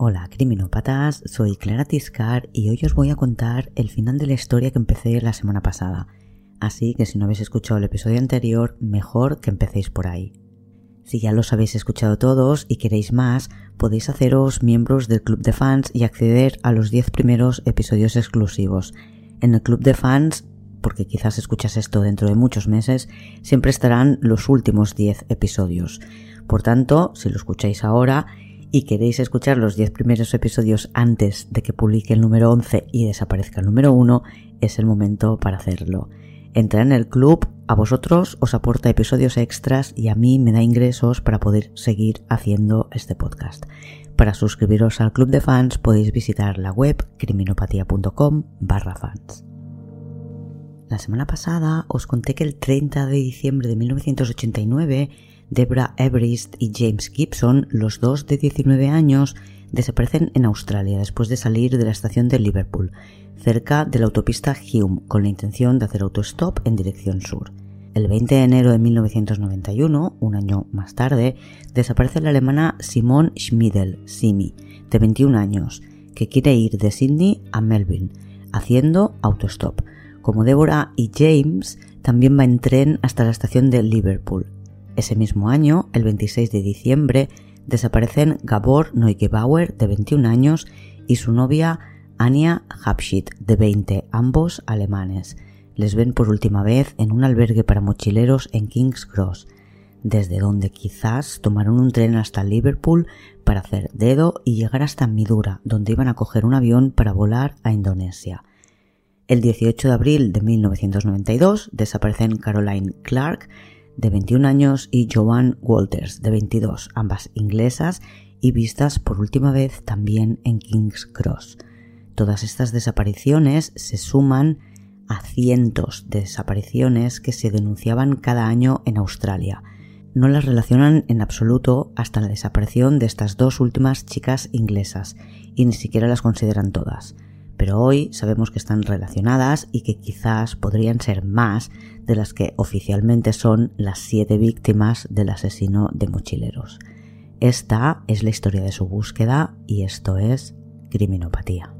Hola criminópatas, soy Clara Tiscar y hoy os voy a contar el final de la historia que empecé la semana pasada. Así que si no habéis escuchado el episodio anterior, mejor que empecéis por ahí. Si ya los habéis escuchado todos y queréis más, podéis haceros miembros del club de fans y acceder a los 10 primeros episodios exclusivos. En el club de fans, porque quizás escuchas esto dentro de muchos meses, siempre estarán los últimos 10 episodios. Por tanto, si lo escucháis ahora, y queréis escuchar los 10 primeros episodios antes de que publique el número 11 y desaparezca el número 1, es el momento para hacerlo. Entrar en el club a vosotros os aporta episodios extras y a mí me da ingresos para poder seguir haciendo este podcast. Para suscribiros al club de fans podéis visitar la web criminopatía.com barra fans. La semana pasada os conté que el 30 de diciembre de 1989 Debra Everest y James Gibson, los dos de 19 años, desaparecen en Australia después de salir de la estación de Liverpool, cerca de la autopista Hume, con la intención de hacer autostop en dirección sur. El 20 de enero de 1991, un año más tarde, desaparece la alemana Simone Schmidl, Simi, de 21 años, que quiere ir de Sydney a Melbourne, haciendo autostop. Como Deborah y James, también va en tren hasta la estación de Liverpool, ese mismo año, el 26 de diciembre, desaparecen Gabor Neugebauer, de 21 años, y su novia Anja Habschied, de 20, ambos alemanes. Les ven por última vez en un albergue para mochileros en King's Cross, desde donde quizás tomaron un tren hasta Liverpool para hacer dedo y llegar hasta Midura, donde iban a coger un avión para volar a Indonesia. El 18 de abril de 1992 desaparecen Caroline Clark, de 21 años, y Joanne Walters, de 22, ambas inglesas y vistas por última vez también en King's Cross. Todas estas desapariciones se suman a cientos de desapariciones que se denunciaban cada año en Australia. No las relacionan en absoluto hasta la desaparición de estas dos últimas chicas inglesas y ni siquiera las consideran todas pero hoy sabemos que están relacionadas y que quizás podrían ser más de las que oficialmente son las siete víctimas del asesino de mochileros. Esta es la historia de su búsqueda y esto es criminopatía.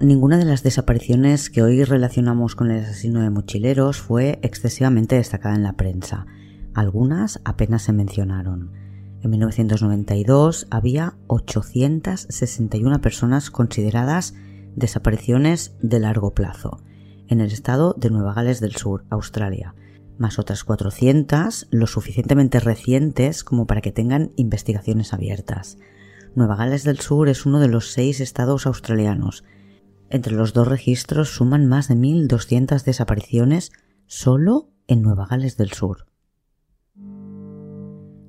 Ninguna de las desapariciones que hoy relacionamos con el asesino de mochileros fue excesivamente destacada en la prensa. Algunas apenas se mencionaron. En 1992 había 861 personas consideradas desapariciones de largo plazo en el estado de Nueva Gales del Sur, Australia, más otras 400 lo suficientemente recientes como para que tengan investigaciones abiertas. Nueva Gales del Sur es uno de los seis estados australianos. Entre los dos registros suman más de 1.200 desapariciones solo en Nueva Gales del Sur.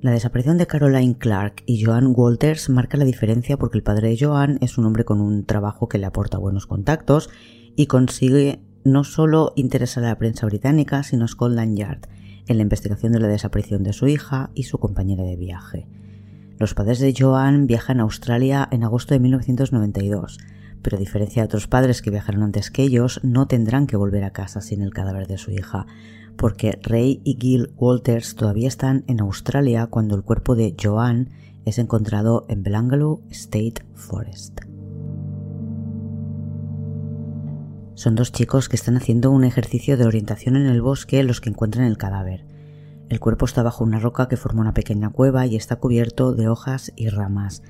La desaparición de Caroline Clark y Joan Walters marca la diferencia porque el padre de Joan es un hombre con un trabajo que le aporta buenos contactos y consigue no solo interesar a la prensa británica, sino a Scotland Yard en la investigación de la desaparición de su hija y su compañera de viaje. Los padres de Joan viajan a Australia en agosto de 1992, pero a diferencia de otros padres que viajaron antes que ellos, no tendrán que volver a casa sin el cadáver de su hija, porque Ray y Gil Walters todavía están en Australia cuando el cuerpo de Joan es encontrado en Belangaloo State Forest. Son dos chicos que están haciendo un ejercicio de orientación en el bosque los que encuentran el cadáver. El cuerpo está bajo una roca que forma una pequeña cueva y está cubierto de hojas y ramas.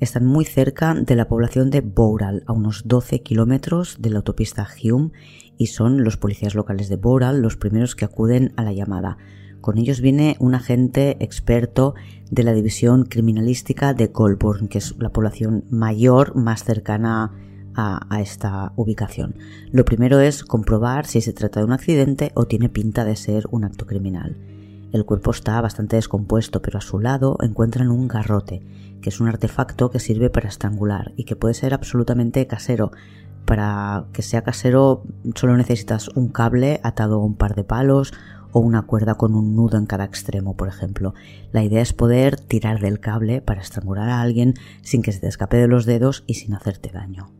Están muy cerca de la población de Bowral, a unos 12 kilómetros de la autopista Hume, y son los policías locales de Bowral los primeros que acuden a la llamada. Con ellos viene un agente experto de la división criminalística de Goulburn, que es la población mayor más cercana a, a, esta ubicación. Lo primero es comprobar si se trata de un accidente o tiene pinta de ser un acto criminal. El cuerpo está bastante descompuesto, pero a su lado encuentran un garrote, que es un artefacto que sirve para estrangular y que puede ser absolutamente casero. Para que sea casero solo necesitas un cable atado a un par de palos o una cuerda con un nudo en cada extremo, por ejemplo. La idea es poder tirar del cable para estrangular a alguien sin que se te escape de los dedos y sin hacerte daño.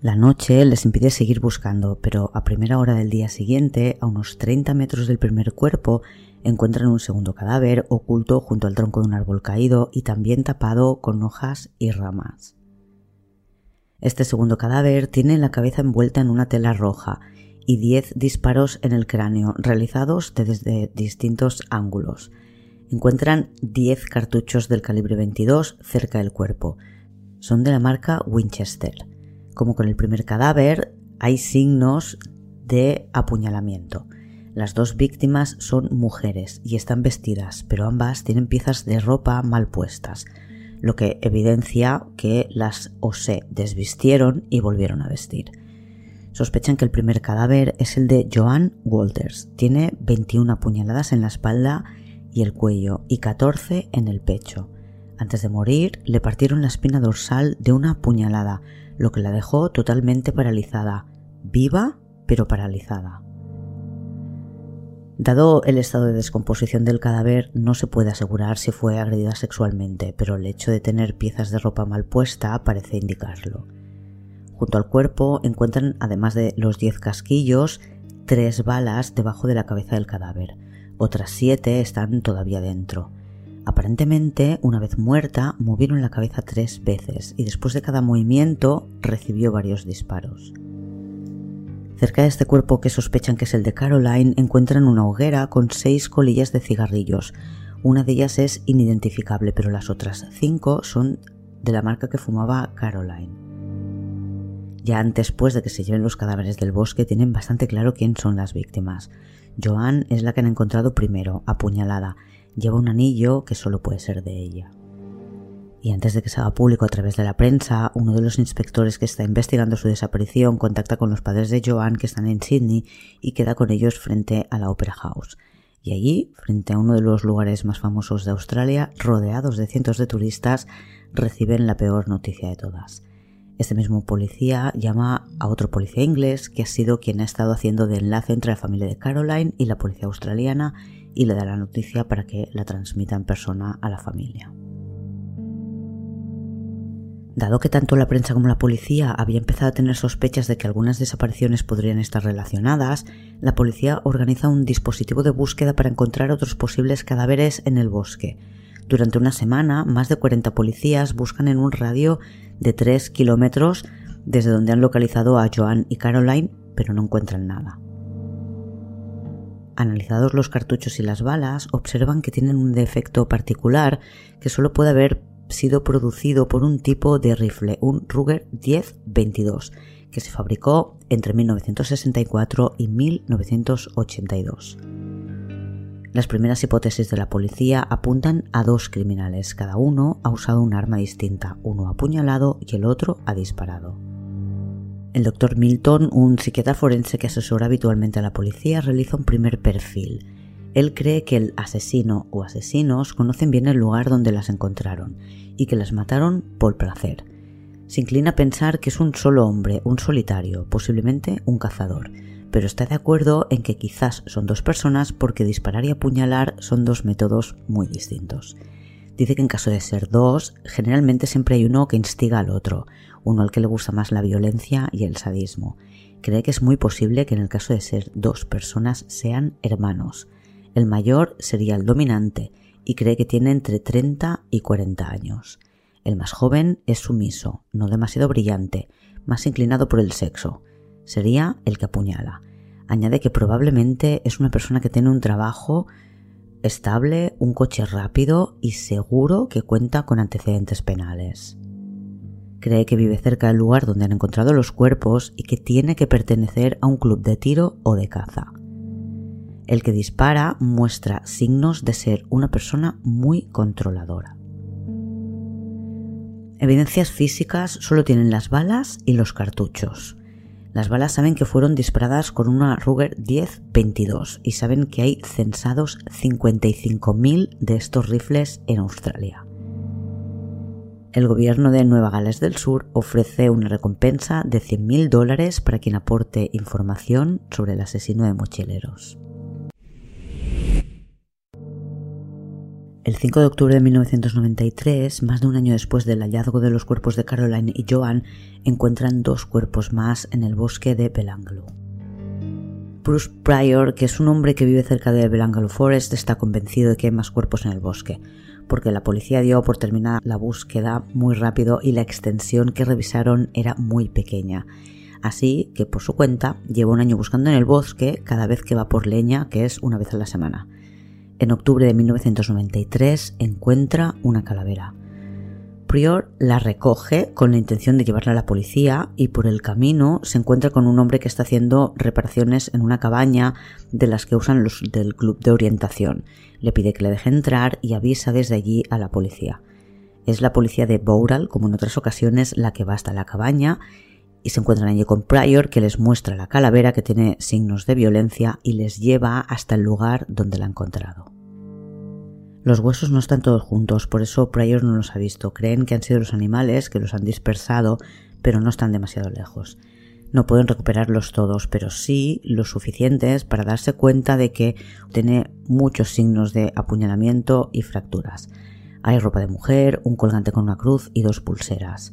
La noche les impide seguir buscando, pero a primera hora del día siguiente, a unos 30 metros del primer cuerpo, encuentran un segundo cadáver oculto junto al tronco de un árbol caído y también tapado con hojas y ramas. Este segundo cadáver tiene la cabeza envuelta en una tela roja y 10 disparos en el cráneo realizados desde distintos ángulos. Encuentran 10 cartuchos del calibre 22 cerca del cuerpo. Son de la marca Winchester. Como con el primer cadáver, hay signos de apuñalamiento. Las dos víctimas son mujeres y están vestidas, pero ambas tienen piezas de ropa mal puestas, lo que evidencia que las o se desvistieron y volvieron a vestir. Sospechan que el primer cadáver es el de Joan Walters. Tiene 21 apuñaladas en la espalda y el cuello y 14 en el pecho. Antes de morir, le partieron la espina dorsal de una puñalada, lo que la dejó totalmente paralizada, viva pero paralizada. Dado el estado de descomposición del cadáver, no se puede asegurar si fue agredida sexualmente, pero el hecho de tener piezas de ropa mal puesta parece indicarlo. Junto al cuerpo encuentran, además de los 10 casquillos, tres balas debajo de la cabeza del cadáver. Otras siete están todavía dentro. Aparentemente, una vez muerta, movieron la cabeza tres veces y después de cada movimiento recibió varios disparos. Cerca de este cuerpo que sospechan que es el de Caroline encuentran una hoguera con seis colillas de cigarrillos. Una de ellas es inidentificable, pero las otras cinco son de la marca que fumaba Caroline. Ya antes pues de que se lleven los cadáveres del bosque tienen bastante claro quién son las víctimas. Joan es la que han encontrado primero, apuñalada, lleva un anillo que solo puede ser de ella. Y antes de que se haga público a través de la prensa, uno de los inspectores que está investigando su desaparición contacta con los padres de Joan que están en Sydney y queda con ellos frente a la Opera House. Y allí, frente a uno de los lugares más famosos de Australia, rodeados de cientos de turistas, reciben la peor noticia de todas. Este mismo policía llama a otro policía inglés que ha sido quien ha estado haciendo de enlace entre la familia de Caroline y la policía australiana y le da la noticia para que la transmita en persona a la familia. Dado que tanto la prensa como la policía había empezado a tener sospechas de que algunas desapariciones podrían estar relacionadas, la policía organiza un dispositivo de búsqueda para encontrar otros posibles cadáveres en el bosque. Durante una semana, más de 40 policías buscan en un radio de 3 kilómetros desde donde han localizado a Joan y Caroline, pero no encuentran nada. Analizados los cartuchos y las balas, observan que tienen un defecto particular que solo puede haber sido producido por un tipo de rifle, un Ruger 10-22, que se fabricó entre 1964 y 1982. Las primeras hipótesis de la policía apuntan a dos criminales, cada uno ha usado un arma distinta, uno apuñalado y el otro ha disparado. El doctor Milton, un psiquiatra forense que asesora habitualmente a la policía, realiza un primer perfil. Él cree que el asesino o asesinos conocen bien el lugar donde las encontraron y que las mataron por placer. Se inclina a pensar que es un solo hombre, un solitario, posiblemente un cazador, pero está de acuerdo en que quizás son dos personas porque disparar y apuñalar son dos métodos muy distintos. Dice que en caso de ser dos, generalmente siempre hay uno que instiga al otro, uno al que le gusta más la violencia y el sadismo. Cree que es muy posible que en el caso de ser dos personas sean hermanos. El mayor sería el dominante y cree que tiene entre 30 y 40 años. El más joven es sumiso, no demasiado brillante, más inclinado por el sexo. Sería el que apuñala. Añade que probablemente es una persona que tiene un trabajo estable, un coche rápido y seguro que cuenta con antecedentes penales. Cree que vive cerca del lugar donde han encontrado los cuerpos y que tiene que pertenecer a un club de tiro o de caza. El que dispara muestra signos de ser una persona muy controladora. Evidencias físicas solo tienen las balas y los cartuchos. Las balas saben que fueron disparadas con una Ruger 10-22 y saben que hay censados 55.000 de estos rifles en Australia. El gobierno de Nueva Gales del Sur ofrece una recompensa de 100.000 dólares para quien aporte información sobre el asesino de mochileros. El 5 de octubre de 1993, más de un año después del hallazgo de los cuerpos de Caroline y Joan, encuentran dos cuerpos más en el bosque de Belanglo. Bruce Pryor, que es un hombre que vive cerca de Belanglo Forest, está convencido de que hay más cuerpos en el bosque, porque la policía dio por terminada la búsqueda muy rápido y la extensión que revisaron era muy pequeña. Así que por su cuenta lleva un año buscando en el bosque cada vez que va por leña, que es una vez a la semana. En octubre de 1993 encuentra una calavera. Prior la recoge con la intención de llevarla a la policía y por el camino se encuentra con un hombre que está haciendo reparaciones en una cabaña de las que usan los del club de orientación. Le pide que le deje entrar y avisa desde allí a la policía. Es la policía de Bowral, como en otras ocasiones, la que va hasta la cabaña y se encuentran allí con Pryor que les muestra la calavera que tiene signos de violencia y les lleva hasta el lugar donde la ha encontrado. Los huesos no están todos juntos, por eso Pryor no los ha visto. Creen que han sido los animales que los han dispersado, pero no están demasiado lejos. No pueden recuperarlos todos, pero sí los suficientes para darse cuenta de que tiene muchos signos de apuñalamiento y fracturas. Hay ropa de mujer, un colgante con una cruz y dos pulseras.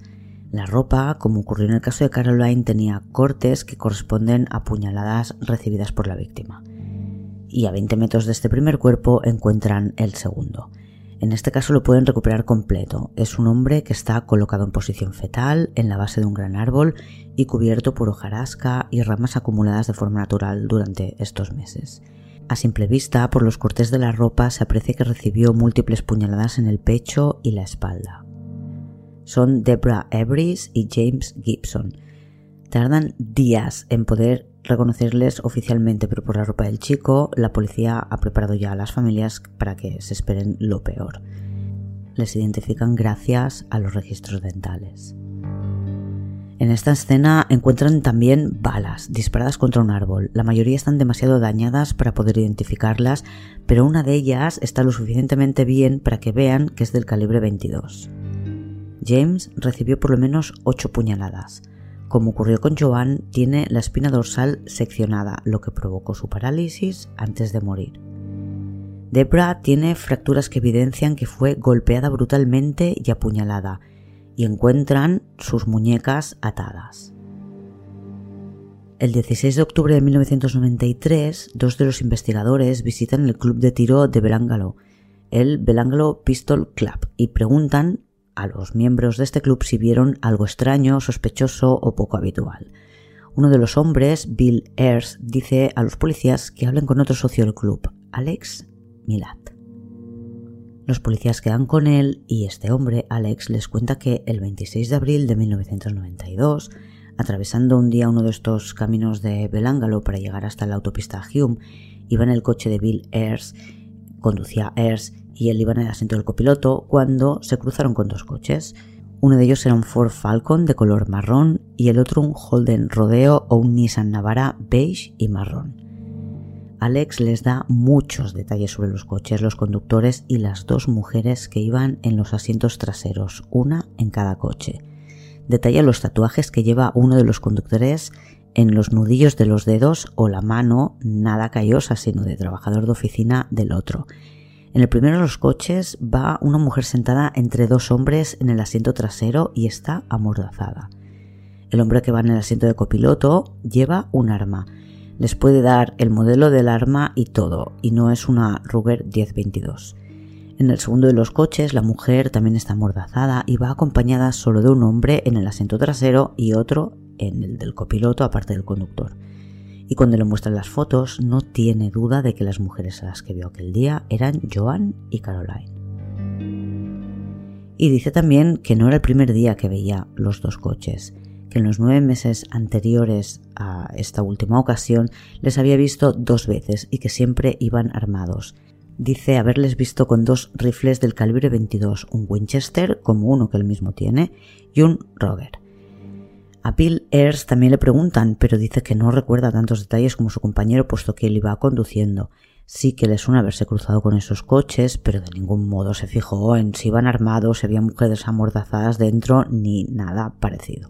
La ropa, como ocurrió en el caso de Caroline, tenía cortes que corresponden a puñaladas recibidas por la víctima. Y a 20 metros de este primer cuerpo encuentran el segundo. En este caso lo pueden recuperar completo. Es un hombre que está colocado en posición fetal en la base de un gran árbol y cubierto por hojarasca y ramas acumuladas de forma natural durante estos meses. A simple vista, por los cortes de la ropa se aprecia que recibió múltiples puñaladas en el pecho y la espalda son Deborah Everys y James Gibson. Tardan días en poder reconocerles oficialmente, pero por la ropa del chico, la policía ha preparado ya a las familias para que se esperen lo peor. Les identifican gracias a los registros dentales. En esta escena encuentran también balas disparadas contra un árbol. La mayoría están demasiado dañadas para poder identificarlas, pero una de ellas está lo suficientemente bien para que vean que es del calibre 22. James recibió por lo menos ocho puñaladas. Como ocurrió con Joan, tiene la espina dorsal seccionada, lo que provocó su parálisis antes de morir. Debra tiene fracturas que evidencian que fue golpeada brutalmente y apuñalada, y encuentran sus muñecas atadas. El 16 de octubre de 1993, dos de los investigadores visitan el club de tiro de Belangalo, el Belangalo Pistol Club, y preguntan a los miembros de este club si vieron algo extraño, sospechoso o poco habitual. Uno de los hombres, Bill Ayers, dice a los policías que hablen con otro socio del club, Alex Milat. Los policías quedan con él y este hombre, Alex, les cuenta que el 26 de abril de 1992, atravesando un día uno de estos caminos de Belangalo para llegar hasta la autopista Hume, iba en el coche de Bill Ayers, conducía Ayers y él iba en el asiento del copiloto cuando se cruzaron con dos coches. Uno de ellos era un Ford Falcon de color marrón y el otro un Holden Rodeo o un Nissan Navara beige y marrón. Alex les da muchos detalles sobre los coches, los conductores y las dos mujeres que iban en los asientos traseros, una en cada coche. Detalla los tatuajes que lleva uno de los conductores en los nudillos de los dedos o la mano, nada callosa sino de trabajador de oficina del otro, en el primero de los coches va una mujer sentada entre dos hombres en el asiento trasero y está amordazada. El hombre que va en el asiento de copiloto lleva un arma. Les puede dar el modelo del arma y todo, y no es una Ruger 1022. En el segundo de los coches, la mujer también está amordazada y va acompañada solo de un hombre en el asiento trasero y otro en el del copiloto, aparte del conductor y cuando le muestran las fotos no tiene duda de que las mujeres a las que vio aquel día eran Joan y Caroline. Y dice también que no era el primer día que veía los dos coches, que en los nueve meses anteriores a esta última ocasión les había visto dos veces y que siempre iban armados. Dice haberles visto con dos rifles del calibre 22, un Winchester como uno que él mismo tiene y un Roger. A Bill Ayers también le preguntan, pero dice que no recuerda tantos detalles como su compañero puesto que él iba conduciendo. Sí que le suena haberse cruzado con esos coches, pero de ningún modo se fijó en si iban armados, si había mujeres amordazadas dentro, ni nada parecido.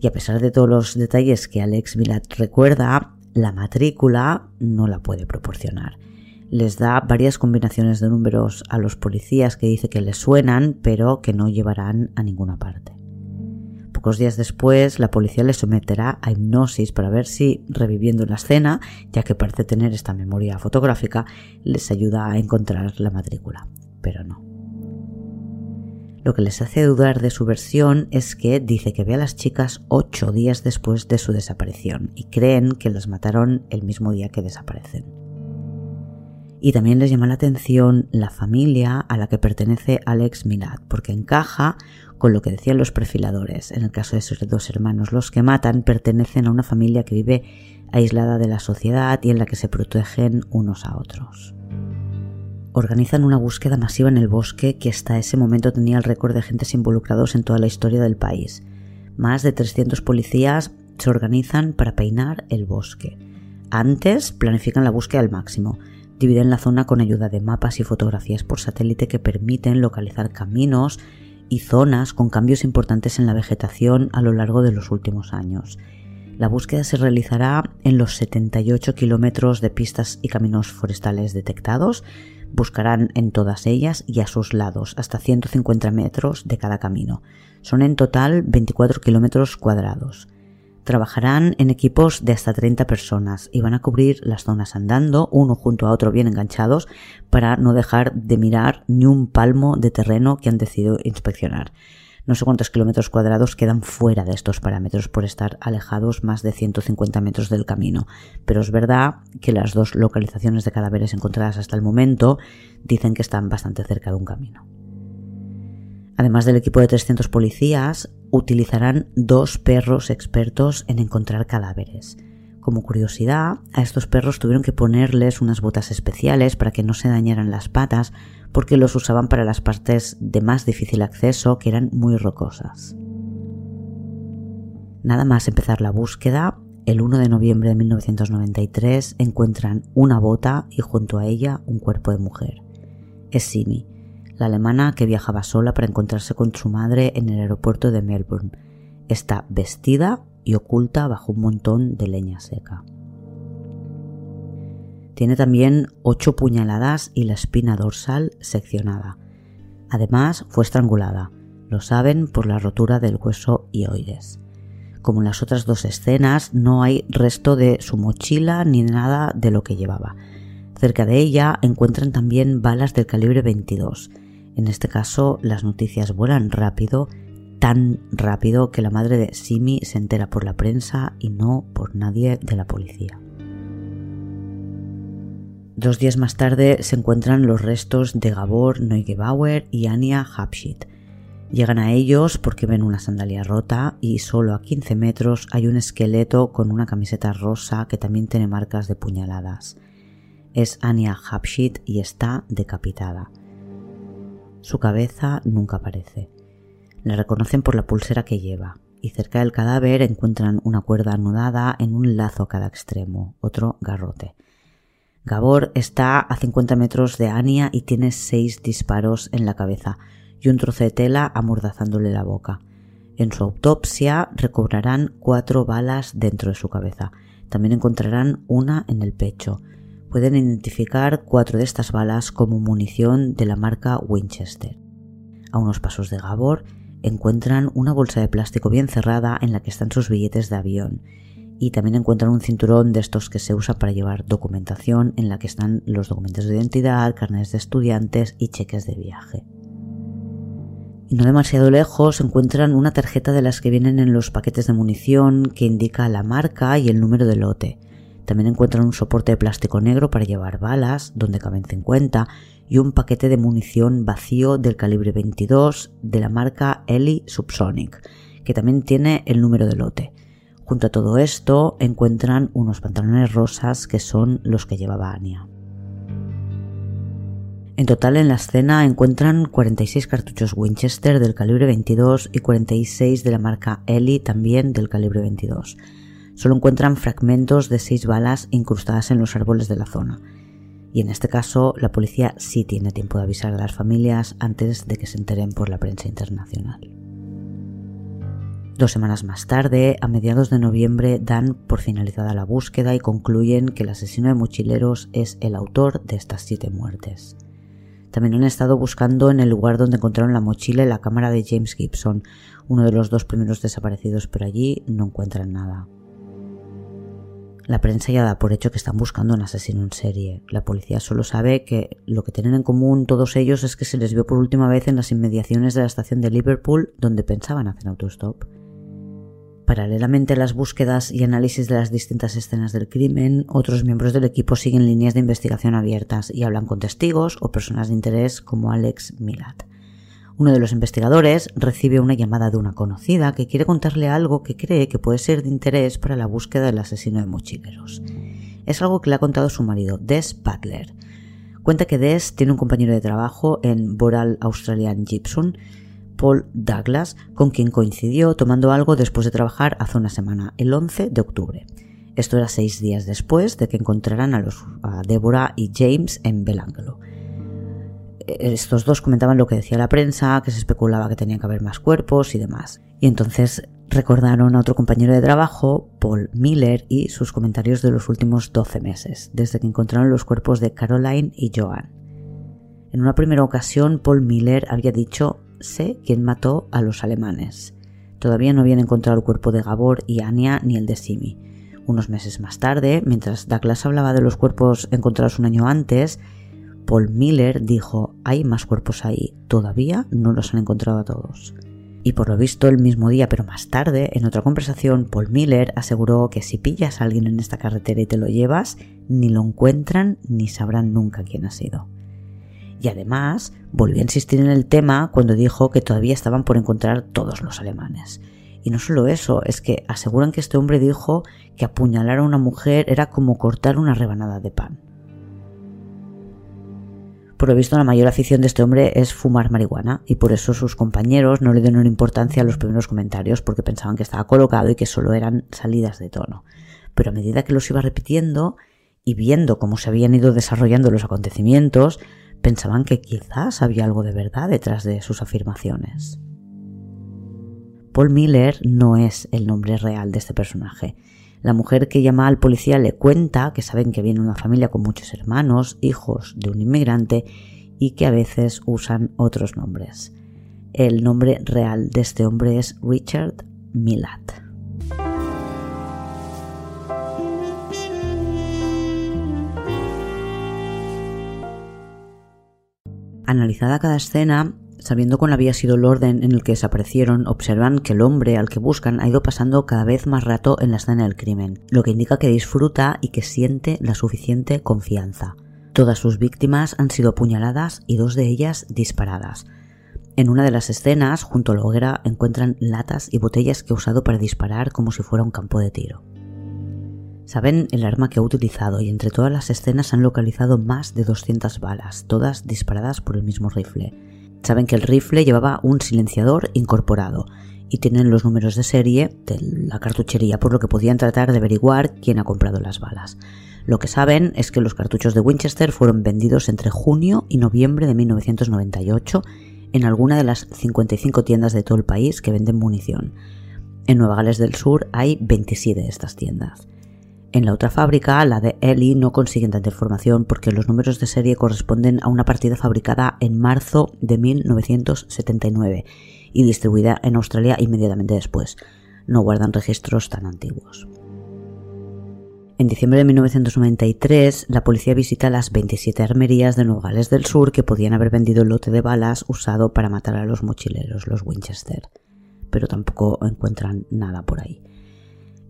Y a pesar de todos los detalles que Alex Milat recuerda, la matrícula no la puede proporcionar. Les da varias combinaciones de números a los policías que dice que les suenan, pero que no llevarán a ninguna parte. Pocos días después, la policía le someterá a hipnosis para ver si, reviviendo la escena, ya que parece tener esta memoria fotográfica, les ayuda a encontrar la matrícula. Pero no. Lo que les hace dudar de su versión es que dice que ve a las chicas ocho días después de su desaparición y creen que las mataron el mismo día que desaparecen. Y también les llama la atención la familia a la que pertenece Alex Milad, porque encaja con lo que decían los perfiladores. En el caso de esos dos hermanos, los que matan pertenecen a una familia que vive aislada de la sociedad y en la que se protegen unos a otros. Organizan una búsqueda masiva en el bosque que hasta ese momento tenía el récord de agentes involucrados en toda la historia del país. Más de 300 policías se organizan para peinar el bosque. Antes planifican la búsqueda al máximo. Dividen la zona con ayuda de mapas y fotografías por satélite que permiten localizar caminos, y zonas con cambios importantes en la vegetación a lo largo de los últimos años. La búsqueda se realizará en los 78 kilómetros de pistas y caminos forestales detectados. Buscarán en todas ellas y a sus lados hasta 150 metros de cada camino. Son en total 24 kilómetros cuadrados. Trabajarán en equipos de hasta 30 personas y van a cubrir las zonas andando, uno junto a otro bien enganchados, para no dejar de mirar ni un palmo de terreno que han decidido inspeccionar. No sé cuántos kilómetros cuadrados quedan fuera de estos parámetros por estar alejados más de 150 metros del camino, pero es verdad que las dos localizaciones de cadáveres encontradas hasta el momento dicen que están bastante cerca de un camino. Además del equipo de 300 policías, utilizarán dos perros expertos en encontrar cadáveres. Como curiosidad, a estos perros tuvieron que ponerles unas botas especiales para que no se dañaran las patas porque los usaban para las partes de más difícil acceso que eran muy rocosas. Nada más empezar la búsqueda, el 1 de noviembre de 1993 encuentran una bota y junto a ella un cuerpo de mujer. Es Simi, la alemana que viajaba sola para encontrarse con su madre en el aeropuerto de Melbourne. Está vestida y oculta bajo un montón de leña seca. Tiene también ocho puñaladas y la espina dorsal seccionada. Además, fue estrangulada. Lo saben por la rotura del hueso ioides. Como en las otras dos escenas, no hay resto de su mochila ni nada de lo que llevaba. Cerca de ella encuentran también balas del calibre 22 en este caso, las noticias vuelan rápido, tan rápido que la madre de Simi se entera por la prensa y no por nadie de la policía. Dos días más tarde se encuentran los restos de Gabor Neugebauer y Ania Hapschit. Llegan a ellos porque ven una sandalia rota y solo a 15 metros hay un esqueleto con una camiseta rosa que también tiene marcas de puñaladas. Es Ania Hapschit y está decapitada. Su cabeza nunca aparece. La reconocen por la pulsera que lleva, y cerca del cadáver encuentran una cuerda anudada en un lazo a cada extremo, otro garrote. Gabor está a 50 metros de Ania y tiene seis disparos en la cabeza y un trozo de tela amordazándole la boca. En su autopsia recobrarán cuatro balas dentro de su cabeza. También encontrarán una en el pecho, pueden identificar cuatro de estas balas como munición de la marca Winchester. A unos pasos de Gabor encuentran una bolsa de plástico bien cerrada en la que están sus billetes de avión y también encuentran un cinturón de estos que se usa para llevar documentación en la que están los documentos de identidad, carnes de estudiantes y cheques de viaje. Y no demasiado lejos encuentran una tarjeta de las que vienen en los paquetes de munición que indica la marca y el número de lote. También encuentran un soporte de plástico negro para llevar balas, donde caben 50, y un paquete de munición vacío del calibre 22 de la marca Eli Subsonic, que también tiene el número de lote. Junto a todo esto encuentran unos pantalones rosas que son los que llevaba Anya. En total en la escena encuentran 46 cartuchos Winchester del calibre 22 y 46 de la marca Ellie también del calibre 22. Solo encuentran fragmentos de 6 balas incrustadas en los árboles de la zona. Y en este caso la policía sí tiene tiempo de avisar a las familias antes de que se enteren por la prensa internacional. Dos semanas más tarde, a mediados de noviembre, dan por finalizada la búsqueda y concluyen que el asesino de mochileros es el autor de estas siete muertes. También han estado buscando en el lugar donde encontraron la mochila y la cámara de James Gibson, uno de los dos primeros desaparecidos, pero allí no encuentran nada. La prensa ya da por hecho que están buscando un asesino en serie. La policía solo sabe que lo que tienen en común todos ellos es que se les vio por última vez en las inmediaciones de la estación de Liverpool donde pensaban hacer autostop. Paralelamente a las búsquedas y análisis de las distintas escenas del crimen, otros miembros del equipo siguen líneas de investigación abiertas y hablan con testigos o personas de interés como Alex Milat. Uno de los investigadores recibe una llamada de una conocida que quiere contarle algo que cree que puede ser de interés para la búsqueda del asesino de mochileros. Es algo que le ha contado su marido, Des Butler. Cuenta que Des tiene un compañero de trabajo en Boral Australian Gibson Paul Douglas, con quien coincidió tomando algo después de trabajar hace una semana, el 11 de octubre. Esto era seis días después de que encontraran a, los, a Deborah y James en Belanglo. Estos dos comentaban lo que decía la prensa, que se especulaba que tenían que haber más cuerpos y demás. Y entonces recordaron a otro compañero de trabajo, Paul Miller, y sus comentarios de los últimos 12 meses, desde que encontraron los cuerpos de Caroline y Joan. En una primera ocasión, Paul Miller había dicho sé quién mató a los alemanes. Todavía no habían encontrado el cuerpo de Gabor y Anya ni el de Simi. Unos meses más tarde, mientras Douglas hablaba de los cuerpos encontrados un año antes, Paul Miller dijo, hay más cuerpos ahí, todavía no los han encontrado a todos. Y por lo visto el mismo día, pero más tarde, en otra conversación, Paul Miller aseguró que si pillas a alguien en esta carretera y te lo llevas, ni lo encuentran ni sabrán nunca quién ha sido. Y además volvió a insistir en el tema cuando dijo que todavía estaban por encontrar todos los alemanes. Y no solo eso, es que aseguran que este hombre dijo que apuñalar a una mujer era como cortar una rebanada de pan. Por lo visto, la mayor afición de este hombre es fumar marihuana y por eso sus compañeros no le dieron importancia a los primeros comentarios porque pensaban que estaba colocado y que solo eran salidas de tono. Pero a medida que los iba repitiendo y viendo cómo se habían ido desarrollando los acontecimientos, pensaban que quizás había algo de verdad detrás de sus afirmaciones. Paul Miller no es el nombre real de este personaje. La mujer que llama al policía le cuenta que saben que viene una familia con muchos hermanos, hijos de un inmigrante y que a veces usan otros nombres. El nombre real de este hombre es Richard Milat. Analizada cada escena, sabiendo cuál había sido el orden en el que desaparecieron, observan que el hombre al que buscan ha ido pasando cada vez más rato en la escena del crimen, lo que indica que disfruta y que siente la suficiente confianza. Todas sus víctimas han sido apuñaladas y dos de ellas disparadas. En una de las escenas, junto a la hoguera, encuentran latas y botellas que ha usado para disparar como si fuera un campo de tiro. Saben el arma que ha utilizado y entre todas las escenas han localizado más de 200 balas, todas disparadas por el mismo rifle. Saben que el rifle llevaba un silenciador incorporado y tienen los números de serie de la cartuchería, por lo que podían tratar de averiguar quién ha comprado las balas. Lo que saben es que los cartuchos de Winchester fueron vendidos entre junio y noviembre de 1998 en alguna de las 55 tiendas de todo el país que venden munición. En Nueva Gales del Sur hay 27 de estas tiendas. En la otra fábrica, la de Eli, no consiguen tanta información porque los números de serie corresponden a una partida fabricada en marzo de 1979 y distribuida en Australia inmediatamente después. No guardan registros tan antiguos. En diciembre de 1993, la policía visita las 27 armerías de Nueva Gales del Sur que podían haber vendido el lote de balas usado para matar a los mochileros, los Winchester, pero tampoco encuentran nada por ahí.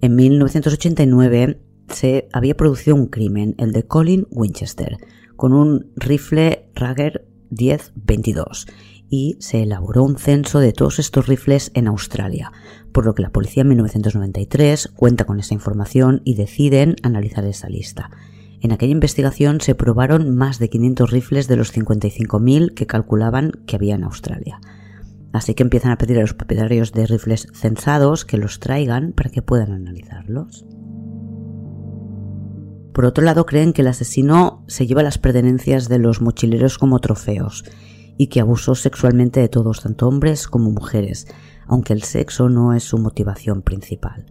En 1989, se había producido un crimen, el de Colin Winchester, con un rifle Rager 1022 y se elaboró un censo de todos estos rifles en Australia, por lo que la policía en 1993 cuenta con esa información y deciden analizar esa lista. En aquella investigación se probaron más de 500 rifles de los 55.000 que calculaban que había en Australia. Así que empiezan a pedir a los propietarios de rifles censados que los traigan para que puedan analizarlos. Por otro lado, creen que el asesino se lleva las pertenencias de los mochileros como trofeos y que abusó sexualmente de todos, tanto hombres como mujeres, aunque el sexo no es su motivación principal.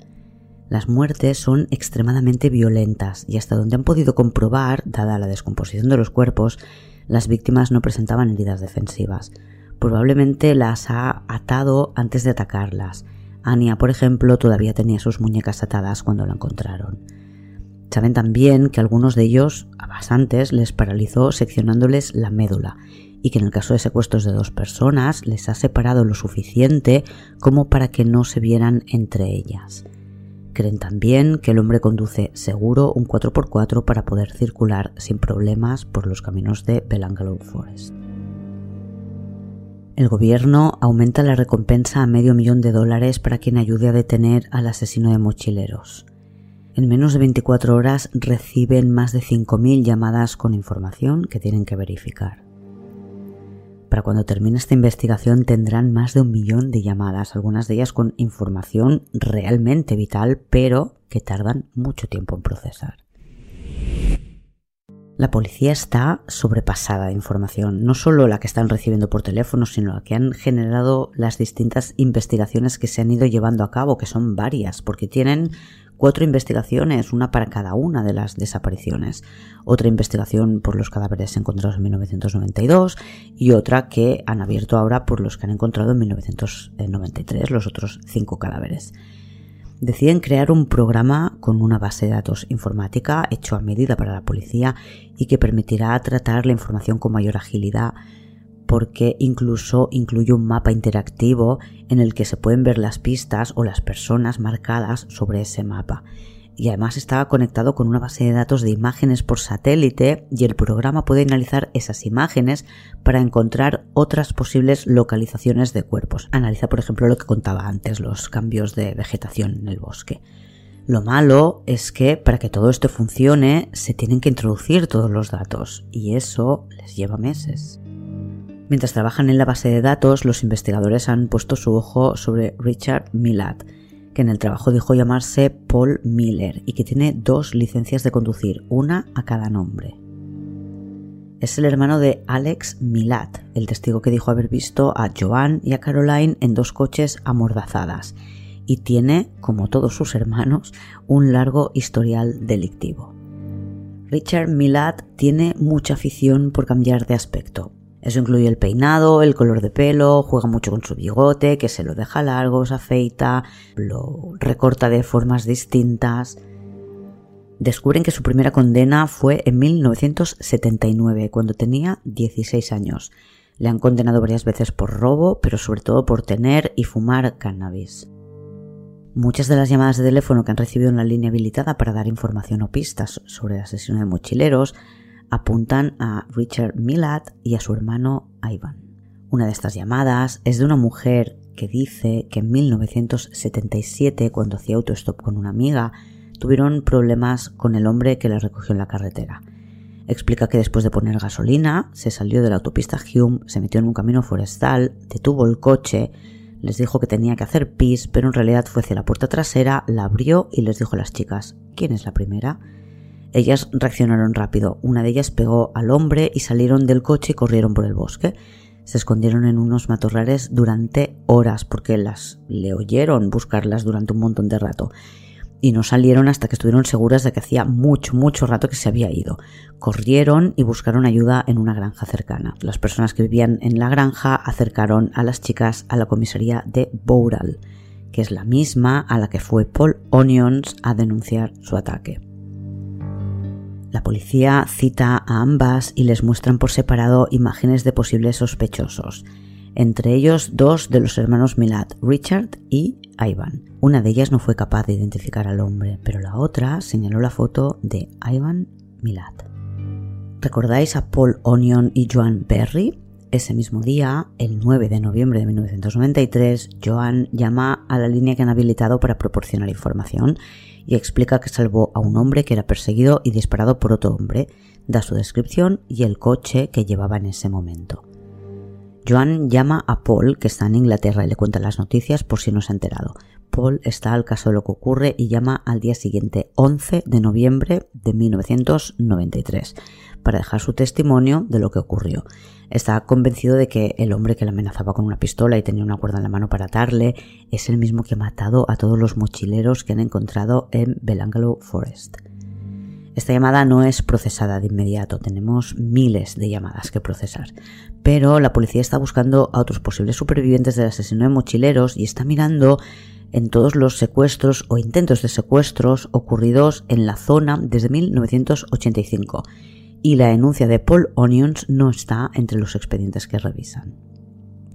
Las muertes son extremadamente violentas y hasta donde han podido comprobar, dada la descomposición de los cuerpos, las víctimas no presentaban heridas defensivas. Probablemente las ha atado antes de atacarlas. Ania, por ejemplo, todavía tenía sus muñecas atadas cuando la encontraron. Saben también que algunos de ellos, a bastantes, les paralizó seccionándoles la médula y que en el caso de secuestros de dos personas les ha separado lo suficiente como para que no se vieran entre ellas. Creen también que el hombre conduce seguro un 4x4 para poder circular sin problemas por los caminos de Belangalow Forest. El gobierno aumenta la recompensa a medio millón de dólares para quien ayude a detener al asesino de mochileros. En menos de 24 horas reciben más de 5.000 llamadas con información que tienen que verificar. Para cuando termine esta investigación tendrán más de un millón de llamadas, algunas de ellas con información realmente vital, pero que tardan mucho tiempo en procesar. La policía está sobrepasada de información, no solo la que están recibiendo por teléfono, sino la que han generado las distintas investigaciones que se han ido llevando a cabo, que son varias, porque tienen cuatro investigaciones, una para cada una de las desapariciones. Otra investigación por los cadáveres encontrados en 1992 y otra que han abierto ahora por los que han encontrado en 1993, los otros cinco cadáveres. Deciden crear un programa con una base de datos informática hecho a medida para la policía y que permitirá tratar la información con mayor agilidad porque incluso incluye un mapa interactivo en el que se pueden ver las pistas o las personas marcadas sobre ese mapa. Y además está conectado con una base de datos de imágenes por satélite y el programa puede analizar esas imágenes para encontrar otras posibles localizaciones de cuerpos. Analiza, por ejemplo, lo que contaba antes, los cambios de vegetación en el bosque. Lo malo es que para que todo esto funcione se tienen que introducir todos los datos y eso les lleva meses. Mientras trabajan en la base de datos, los investigadores han puesto su ojo sobre Richard Millard, que en el trabajo dijo llamarse Paul Miller y que tiene dos licencias de conducir, una a cada nombre. Es el hermano de Alex Milat, el testigo que dijo haber visto a Joan y a Caroline en dos coches amordazadas, y tiene, como todos sus hermanos, un largo historial delictivo. Richard Milat tiene mucha afición por cambiar de aspecto, eso incluye el peinado, el color de pelo, juega mucho con su bigote, que se lo deja largo, se afeita, lo recorta de formas distintas. Descubren que su primera condena fue en 1979, cuando tenía 16 años. Le han condenado varias veces por robo, pero sobre todo por tener y fumar cannabis. Muchas de las llamadas de teléfono que han recibido en la línea habilitada para dar información o pistas sobre el asesino de mochileros apuntan a Richard Millard y a su hermano Ivan. Una de estas llamadas es de una mujer que dice que en 1977, cuando hacía autostop con una amiga, tuvieron problemas con el hombre que la recogió en la carretera. Explica que después de poner gasolina, se salió de la autopista Hume, se metió en un camino forestal, detuvo el coche, les dijo que tenía que hacer pis, pero en realidad fue hacia la puerta trasera, la abrió y les dijo a las chicas, ¿quién es la primera? Ellas reaccionaron rápido. Una de ellas pegó al hombre y salieron del coche y corrieron por el bosque. Se escondieron en unos matorrales durante horas porque las le oyeron buscarlas durante un montón de rato y no salieron hasta que estuvieron seguras de que hacía mucho, mucho rato que se había ido. Corrieron y buscaron ayuda en una granja cercana. Las personas que vivían en la granja acercaron a las chicas a la comisaría de Boural, que es la misma a la que fue Paul Onions a denunciar su ataque. La policía cita a ambas y les muestran por separado imágenes de posibles sospechosos, entre ellos dos de los hermanos Milad, Richard y Ivan. Una de ellas no fue capaz de identificar al hombre, pero la otra señaló la foto de Ivan Milad. ¿Recordáis a Paul Onion y Joan Berry? Ese mismo día, el 9 de noviembre de 1993, Joan llama a la línea que han habilitado para proporcionar información y explica que salvó a un hombre que era perseguido y disparado por otro hombre, da su descripción y el coche que llevaba en ese momento. Joan llama a Paul, que está en Inglaterra, y le cuenta las noticias por si no se ha enterado. Paul está al caso de lo que ocurre y llama al día siguiente, 11 de noviembre de 1993, para dejar su testimonio de lo que ocurrió. Está convencido de que el hombre que le amenazaba con una pistola y tenía una cuerda en la mano para atarle es el mismo que ha matado a todos los mochileros que han encontrado en Belanglo Forest. Esta llamada no es procesada de inmediato, tenemos miles de llamadas que procesar, pero la policía está buscando a otros posibles supervivientes del asesino de mochileros y está mirando en todos los secuestros o intentos de secuestros ocurridos en la zona desde 1985 y la denuncia de Paul Onions no está entre los expedientes que revisan.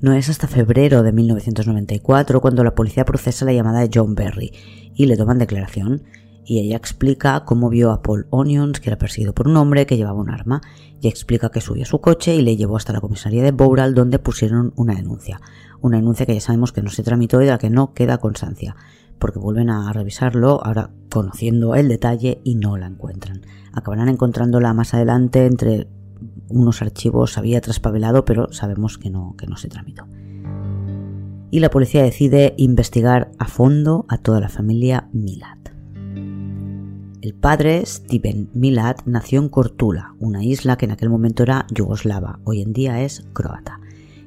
No es hasta febrero de 1994 cuando la policía procesa la llamada de John Berry y le toman declaración y ella explica cómo vio a Paul Onions, que era perseguido por un hombre que llevaba un arma, y explica que subió a su coche y le llevó hasta la comisaría de Bowral donde pusieron una denuncia. Una denuncia que ya sabemos que no se tramitó y de la que no queda constancia, porque vuelven a revisarlo, ahora conociendo el detalle y no la encuentran. Acabarán encontrándola más adelante entre unos archivos había traspabelado, pero sabemos que no, que no se tramitó. Y la policía decide investigar a fondo a toda la familia Milad. El padre, Steven Milad, nació en Kortula, una isla que en aquel momento era yugoslava, hoy en día es croata.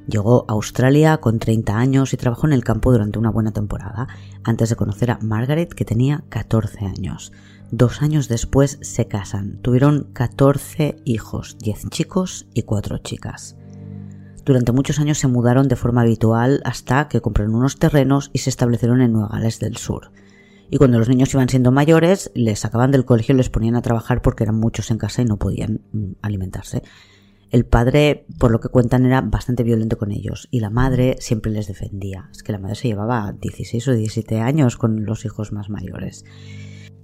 Llegó a Australia con 30 años y trabajó en el campo durante una buena temporada, antes de conocer a Margaret, que tenía 14 años. Dos años después se casan. Tuvieron 14 hijos, 10 chicos y 4 chicas. Durante muchos años se mudaron de forma habitual hasta que compraron unos terrenos y se establecieron en Nueva Gales del Sur y cuando los niños iban siendo mayores les sacaban del colegio y les ponían a trabajar porque eran muchos en casa y no podían mm, alimentarse. El padre, por lo que cuentan, era bastante violento con ellos y la madre siempre les defendía. Es que la madre se llevaba 16 o 17 años con los hijos más mayores.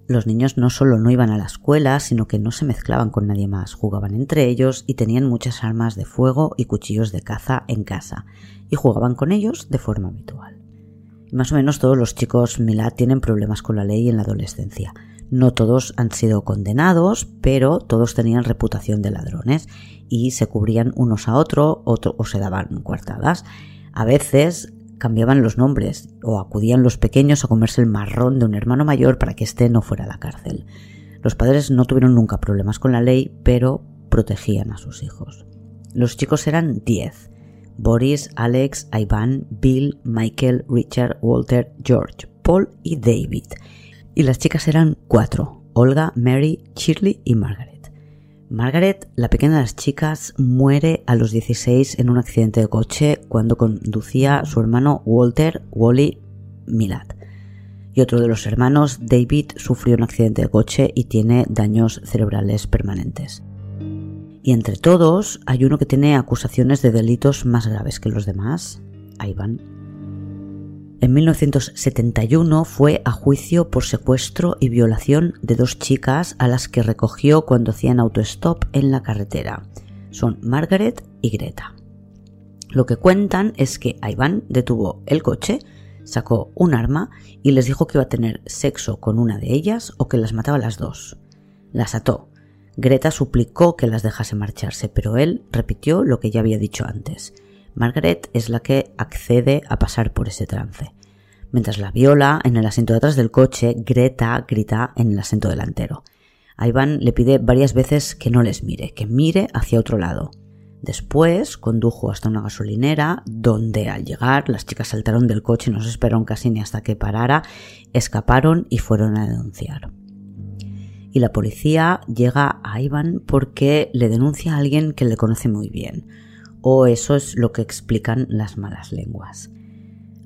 Los niños no solo no iban a la escuela, sino que no se mezclaban con nadie más, jugaban entre ellos y tenían muchas armas de fuego y cuchillos de caza en casa, y jugaban con ellos de forma habitual. Más o menos todos los chicos Milad tienen problemas con la ley en la adolescencia. No todos han sido condenados, pero todos tenían reputación de ladrones y se cubrían unos a otro, otro o se daban coartadas. A veces cambiaban los nombres o acudían los pequeños a comerse el marrón de un hermano mayor para que éste no fuera a la cárcel. Los padres no tuvieron nunca problemas con la ley, pero protegían a sus hijos. Los chicos eran diez Boris, Alex, Ivan, Bill, Michael, Richard, Walter, George, Paul y David. Y las chicas eran cuatro, Olga, Mary, Shirley y Margaret. Margaret, la pequeña de las chicas, muere a los 16 en un accidente de coche cuando conducía su hermano Walter Wally Milad. Y otro de los hermanos, David, sufrió un accidente de coche y tiene daños cerebrales permanentes y entre todos hay uno que tiene acusaciones de delitos más graves que los demás, Ivan. En 1971 fue a juicio por secuestro y violación de dos chicas a las que recogió cuando hacían autostop en la carretera. Son Margaret y Greta. Lo que cuentan es que Ivan detuvo el coche, sacó un arma y les dijo que iba a tener sexo con una de ellas o que las mataba a las dos. Las ató, Greta suplicó que las dejase marcharse, pero él repitió lo que ya había dicho antes. Margaret es la que accede a pasar por ese trance. Mientras la viola en el asiento de atrás del coche, Greta grita en el asiento delantero. Ivan le pide varias veces que no les mire, que mire hacia otro lado. Después condujo hasta una gasolinera donde al llegar las chicas saltaron del coche y no se esperaron casi ni hasta que parara, escaparon y fueron a denunciar y la policía llega a Ivan porque le denuncia a alguien que le conoce muy bien. O eso es lo que explican las malas lenguas.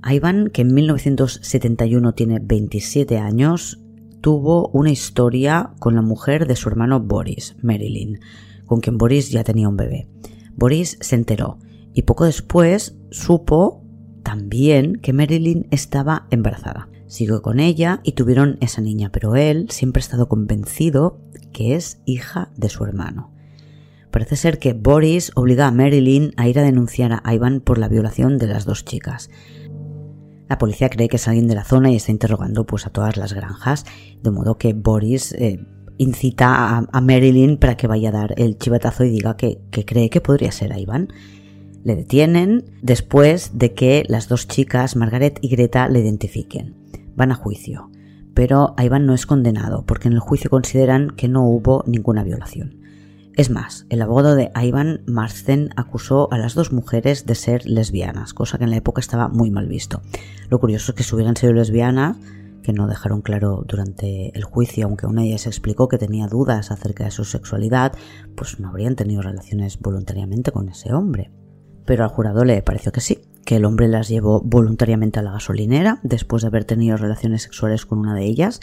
Ivan, que en 1971 tiene 27 años, tuvo una historia con la mujer de su hermano Boris, Marilyn, con quien Boris ya tenía un bebé. Boris se enteró y poco después supo también que Marilyn estaba embarazada. Siguió con ella y tuvieron esa niña, pero él siempre ha estado convencido que es hija de su hermano. Parece ser que Boris obliga a Marilyn a ir a denunciar a Ivan por la violación de las dos chicas. La policía cree que es alguien de la zona y está interrogando pues, a todas las granjas, de modo que Boris eh, incita a, Marilyn para que vaya a dar el chivatazo y diga que, cree que podría ser a Ivan. Le detienen después de que las dos chicas, Margaret y Greta, le identifiquen. Van a juicio, pero Ivan no es condenado porque en el juicio consideran que no hubo ninguna violación. Es más, el abogado de Ivan Marsden acusó a las dos mujeres de ser lesbianas, cosa que en la época estaba muy mal visto. Lo curioso es que si hubieran sido lesbianas, que no dejaron claro durante el juicio, aunque una de ellas explicó que tenía dudas acerca de su sexualidad, pues no habrían tenido relaciones voluntariamente con ese hombre. Pero al jurado le pareció que sí, que el hombre las llevó voluntariamente a la gasolinera después de haber tenido relaciones sexuales con una de ellas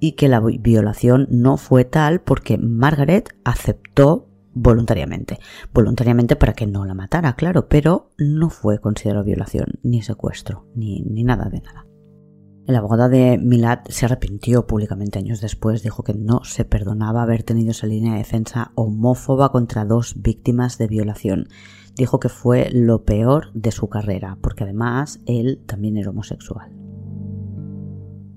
y que la violación no fue tal porque Margaret aceptó voluntariamente. Voluntariamente para que no la matara, claro, pero no fue considerado violación, ni secuestro, ni, ni nada de nada. El abogado de Milad se arrepintió públicamente años después, dijo que no se perdonaba haber tenido esa línea de defensa homófoba contra dos víctimas de violación. Dijo que fue lo peor de su carrera, porque además él también era homosexual.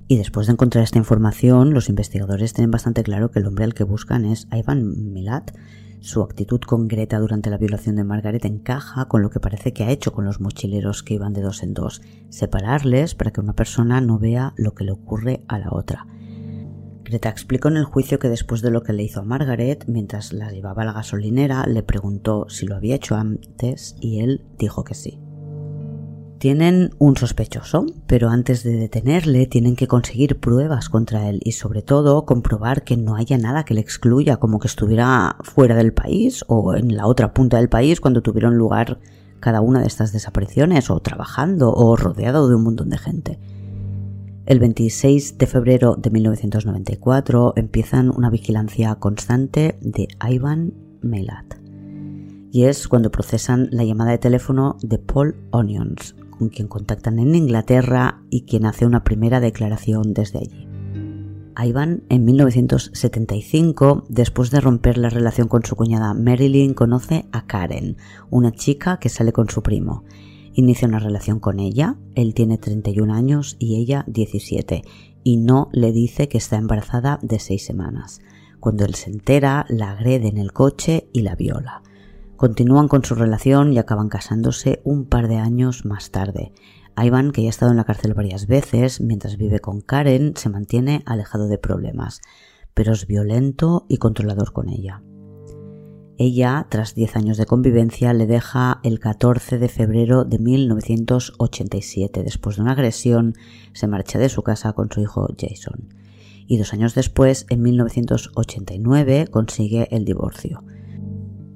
Y después de encontrar esta información, los investigadores tienen bastante claro que el hombre al que buscan es Ivan Milat. Su actitud con Greta durante la violación de Margaret encaja con lo que parece que ha hecho con los mochileros que iban de dos en dos, separarles para que una persona no vea lo que le ocurre a la otra. Greta explicó en el juicio que después de lo que le hizo a Margaret, mientras la llevaba a la gasolinera, le preguntó si lo había hecho antes y él dijo que sí. Tienen un sospechoso, pero antes de detenerle tienen que conseguir pruebas contra él y sobre todo comprobar que no haya nada que le excluya, como que estuviera fuera del país o en la otra punta del país cuando tuvieron lugar cada una de estas desapariciones o trabajando o rodeado de un montón de gente. El 26 de febrero de 1994 empiezan una vigilancia constante de Ivan Melat. Y es cuando procesan la llamada de teléfono de Paul Onions, con quien contactan en Inglaterra y quien hace una primera declaración desde allí. Ivan, en 1975, después de romper la relación con su cuñada Marilyn, conoce a Karen, una chica que sale con su primo. Inicia una relación con ella, él tiene 31 años y ella 17, y no le dice que está embarazada de 6 semanas. Cuando él se entera, la agrede en el coche y la viola. Continúan con su relación y acaban casándose un par de años más tarde. Ivan, que ya ha estado en la cárcel varias veces, mientras vive con Karen, se mantiene alejado de problemas, pero es violento y controlador con ella. Ella, tras 10 años de convivencia, le deja el 14 de febrero de 1987. Después de una agresión, se marcha de su casa con su hijo Jason. Y dos años después, en 1989, consigue el divorcio.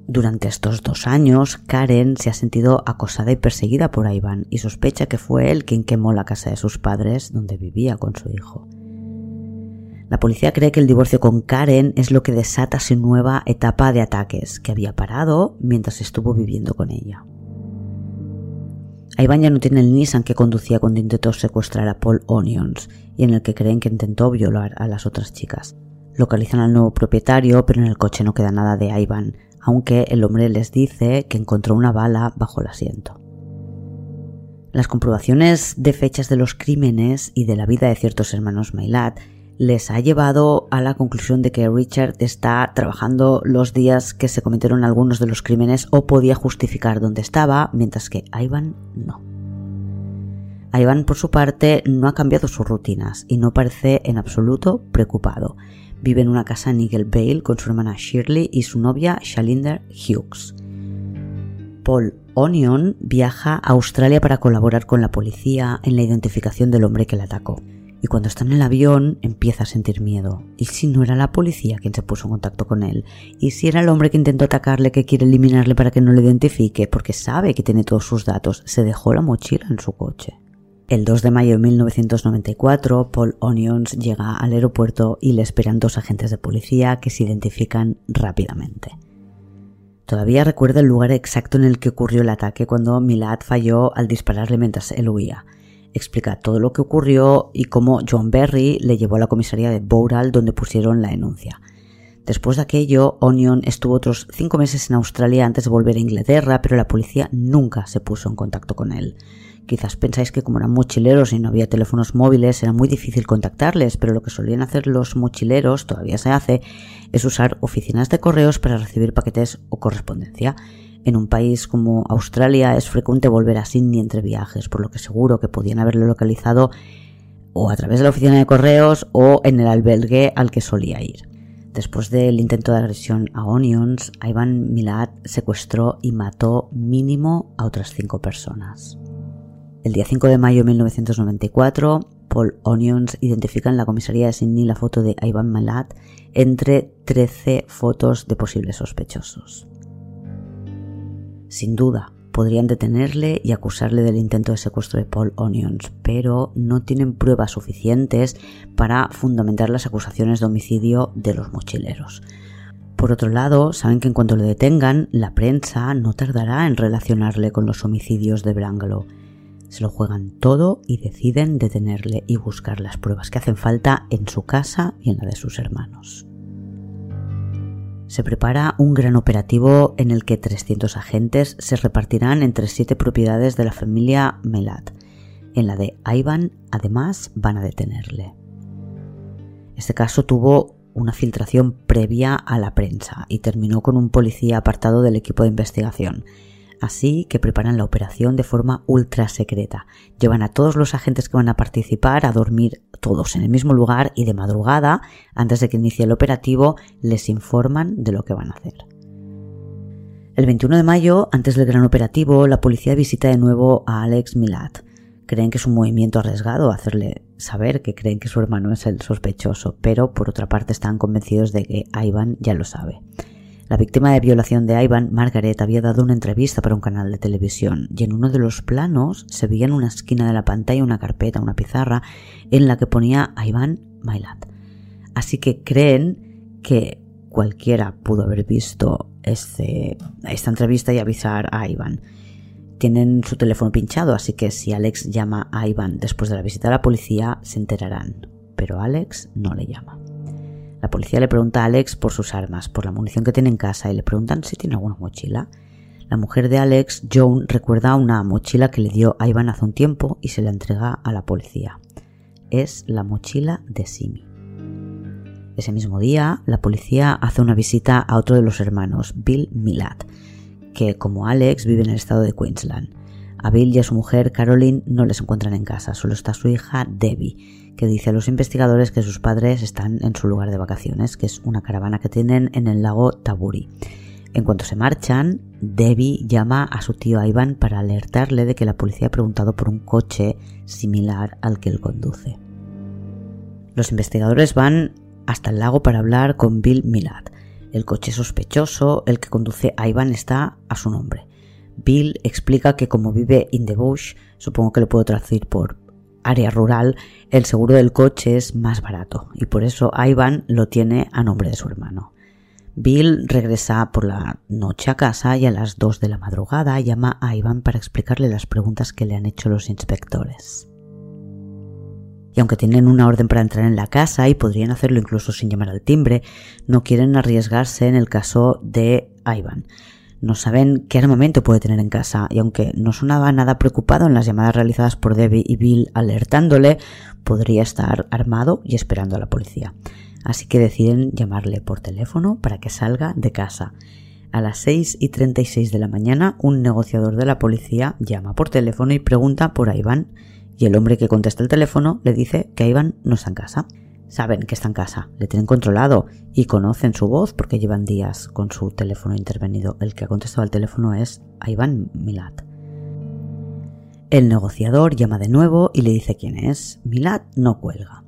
Durante estos dos años, Karen se ha sentido acosada y perseguida por Ivan y sospecha que fue él quien quemó la casa de sus padres donde vivía con su hijo. La policía cree que el divorcio con Karen es lo que desata su nueva etapa de ataques, que había parado mientras estuvo viviendo con ella. Ivan ya no tiene el Nissan que conducía cuando intentó secuestrar a Paul Onions y en el que creen que intentó violar a las otras chicas. Localizan al nuevo propietario, pero en el coche no queda nada de Ivan, aunque el hombre les dice que encontró una bala bajo el asiento. Las comprobaciones de fechas de los crímenes y de la vida de ciertos hermanos Mailat les ha llevado a la conclusión de que Richard está trabajando los días que se cometieron algunos de los crímenes o podía justificar dónde estaba, mientras que Ivan no. Ivan, por su parte, no ha cambiado sus rutinas y no parece en absoluto preocupado. Vive en una casa en Eagle Vale con su hermana Shirley y su novia Shalinder Hughes. Paul Onion viaja a Australia para colaborar con la policía en la identificación del hombre que le atacó. Y cuando está en el avión empieza a sentir miedo. ¿Y si no era la policía quien se puso en contacto con él? ¿Y si era el hombre que intentó atacarle que quiere eliminarle para que no le identifique? Porque sabe que tiene todos sus datos. Se dejó la mochila en su coche. El 2 de mayo de 1994, Paul Onions llega al aeropuerto y le esperan dos agentes de policía que se identifican rápidamente. Todavía recuerda el lugar exacto en el que ocurrió el ataque cuando Milad falló al dispararle mientras él huía. Explica todo lo que ocurrió y cómo John Berry le llevó a la comisaría de Bowral donde pusieron la denuncia. Después de aquello, Onion estuvo otros cinco meses en Australia antes de volver a Inglaterra, pero la policía nunca se puso en contacto con él. Quizás pensáis que como eran mochileros y no había teléfonos móviles era muy difícil contactarles, pero lo que solían hacer los mochileros, todavía se hace, es usar oficinas de correos para recibir paquetes o correspondencia. En un país como Australia es frecuente volver a Sydney entre viajes, por lo que seguro que podían haberlo localizado o a través de la oficina de correos o en el albergue al que solía ir. Después del intento de agresión a Onions, Ivan Milad secuestró y mató mínimo a otras cinco personas. El día 5 de mayo de 1994, Paul Onions identifica en la comisaría de Sydney la foto de Ivan Milad entre 13 fotos de posibles sospechosos. Sin duda, podrían detenerle y acusarle del intento de secuestro de Paul Onions, pero no tienen pruebas suficientes para fundamentar las acusaciones de homicidio de los mochileros. Por otro lado, saben que en cuanto le detengan, la prensa no tardará en relacionarle con los homicidios de Branglo. Se lo juegan todo y deciden detenerle y buscar las pruebas que hacen falta en su casa y en la de sus hermanos se prepara un gran operativo en el que 300 agentes se repartirán entre siete propiedades de la familia Melat. En la de Ivan, además, van a detenerle. Este caso tuvo una filtración previa a la prensa y terminó con un policía apartado del equipo de investigación. Así que preparan la operación de forma ultra secreta. Llevan a todos los agentes que van a participar a dormir todos en el mismo lugar y de madrugada, antes de que inicie el operativo, les informan de lo que van a hacer. El 21 de mayo, antes del gran operativo, la policía visita de nuevo a Alex Milat. Creen que es un movimiento arriesgado hacerle saber que creen que su hermano es el sospechoso, pero por otra parte están convencidos de que Ivan ya lo sabe. La víctima de violación de Ivan, Margaret, había dado una entrevista para un canal de televisión y en uno de los planos se veía en una esquina de la pantalla una carpeta, una pizarra, en la que ponía Ivan Mailat. Así que creen que cualquiera pudo haber visto este, esta entrevista y avisar a Ivan. Tienen su teléfono pinchado, así que si Alex llama a Ivan después de la visita a la policía, se enterarán. Pero Alex no le llama. La policía le pregunta a Alex por sus armas, por la munición que tiene en casa y le preguntan si tiene alguna mochila. La mujer de Alex, Joan, recuerda una mochila que le dio a Ivan hace un tiempo y se la entrega a la policía. Es la mochila de Simi. Ese mismo día, la policía hace una visita a otro de los hermanos, Bill Milat, que como Alex vive en el estado de Queensland. A Bill y a su mujer Caroline no les encuentran en casa, solo está su hija Debbie, que dice a los investigadores que sus padres están en su lugar de vacaciones, que es una caravana que tienen en el lago Taburi. En cuanto se marchan, Debbie llama a su tío Ivan para alertarle de que la policía ha preguntado por un coche similar al que él conduce. Los investigadores van hasta el lago para hablar con Bill Milad. El coche sospechoso, el que conduce a Ivan, está a su nombre. Bill explica que como vive in the bush, supongo que lo puedo traducir por área rural, el seguro del coche es más barato y por eso Ivan lo tiene a nombre de su hermano. Bill regresa por la noche a casa y a las 2 de la madrugada llama a Ivan para explicarle las preguntas que le han hecho los inspectores. Y aunque tienen una orden para entrar en la casa y podrían hacerlo incluso sin llamar al timbre, no quieren arriesgarse en el caso de Ivan. No saben qué armamento puede tener en casa y aunque no sonaba nada preocupado en las llamadas realizadas por Debbie y Bill alertándole, podría estar armado y esperando a la policía. Así que deciden llamarle por teléfono para que salga de casa. A las 6 y 36 de la mañana, un negociador de la policía llama por teléfono y pregunta por Iván, y el hombre que contesta el teléfono le dice que Iván no está en casa. Saben que está en casa, le tienen controlado y conocen su voz porque llevan días con su teléfono intervenido. El que ha contestado al teléfono es Ivan Milat. El negociador llama de nuevo y le dice quién es. Milat no cuelga.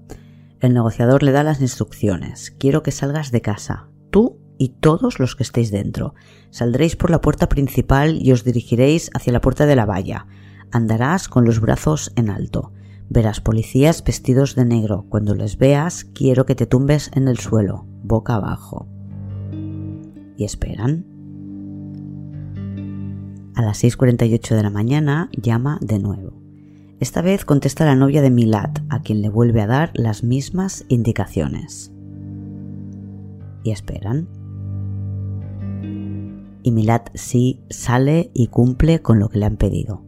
El negociador le da las instrucciones. Quiero que salgas de casa, tú y todos los que estéis dentro. Saldréis por la puerta principal y os dirigiréis hacia la puerta de la valla. Andarás con los brazos en alto. Verás policías vestidos de negro. Cuando les veas, quiero que te tumbes en el suelo, boca abajo. Y esperan. A las 6.48 de la mañana llama de nuevo. Esta vez contesta la novia de Milat, a quien le vuelve a dar las mismas indicaciones. y esperan. Y Milad sí sale y cumple con lo que le han pedido.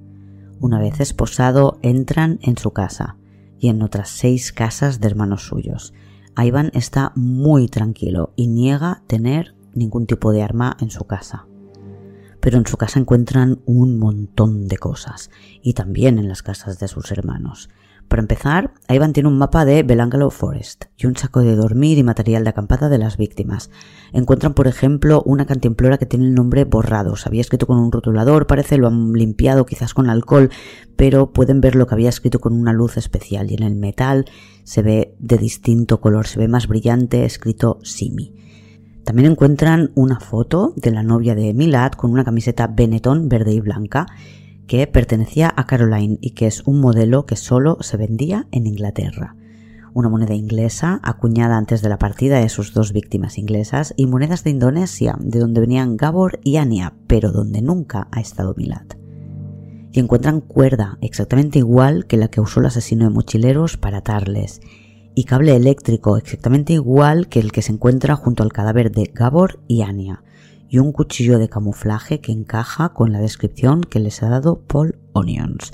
Una vez esposado, entran en su casa y en otras seis casas de hermanos suyos. Ivan está muy tranquilo y niega tener ningún tipo de arma en su casa. Pero en su casa encuentran un montón de cosas y también en las casas de sus hermanos. Para empezar, Ivan tiene un mapa de Belangalo Forest y un saco de dormir y material de acampada de las víctimas. Encuentran, por ejemplo, una cantimplora que tiene el nombre borrado. Se había escrito con un rotulador, parece lo han limpiado quizás con alcohol, pero pueden ver lo que había escrito con una luz especial y en el metal se ve de distinto color, se ve más brillante, escrito Simi. También encuentran una foto de la novia de Milad con una camiseta Benetton verde y blanca que pertenecía a Caroline y que es un modelo que solo se vendía en Inglaterra. Una moneda inglesa acuñada antes de la partida de sus dos víctimas inglesas y monedas de Indonesia, de donde venían Gabor y Ania, pero donde nunca ha estado Milad. Y encuentran cuerda exactamente igual que la que usó el asesino de mochileros para atarles, y cable eléctrico exactamente igual que el que se encuentra junto al cadáver de Gabor y Ania y un cuchillo de camuflaje que encaja con la descripción que les ha dado Paul Onions.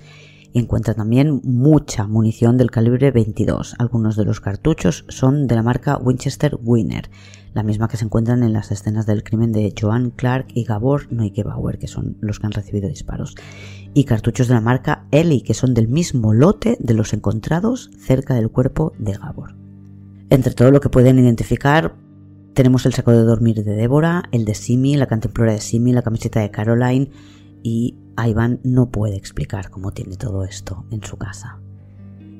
Y encuentra también mucha munición del calibre 22. Algunos de los cartuchos son de la marca Winchester Winner, la misma que se encuentran en las escenas del crimen de Joan Clark y Gabor Neugebauer, que son los que han recibido disparos. Y cartuchos de la marca Eli, que son del mismo lote de los encontrados cerca del cuerpo de Gabor. Entre todo lo que pueden identificar, tenemos el saco de dormir de Débora, el de Simi, la cantimplora de Simi, la camiseta de Caroline y Ivan no puede explicar cómo tiene todo esto en su casa.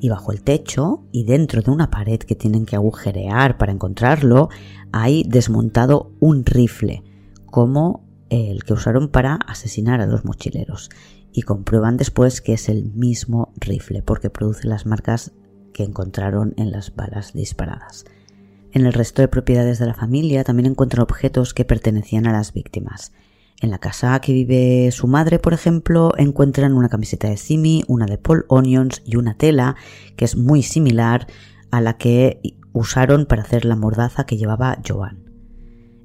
Y bajo el techo y dentro de una pared que tienen que agujerear para encontrarlo, hay desmontado un rifle, como el que usaron para asesinar a los mochileros. Y comprueban después que es el mismo rifle, porque produce las marcas que encontraron en las balas disparadas. En el resto de propiedades de la familia también encuentran objetos que pertenecían a las víctimas. En la casa que vive su madre, por ejemplo, encuentran una camiseta de Simi, una de Paul Onions y una tela que es muy similar a la que usaron para hacer la mordaza que llevaba Joan.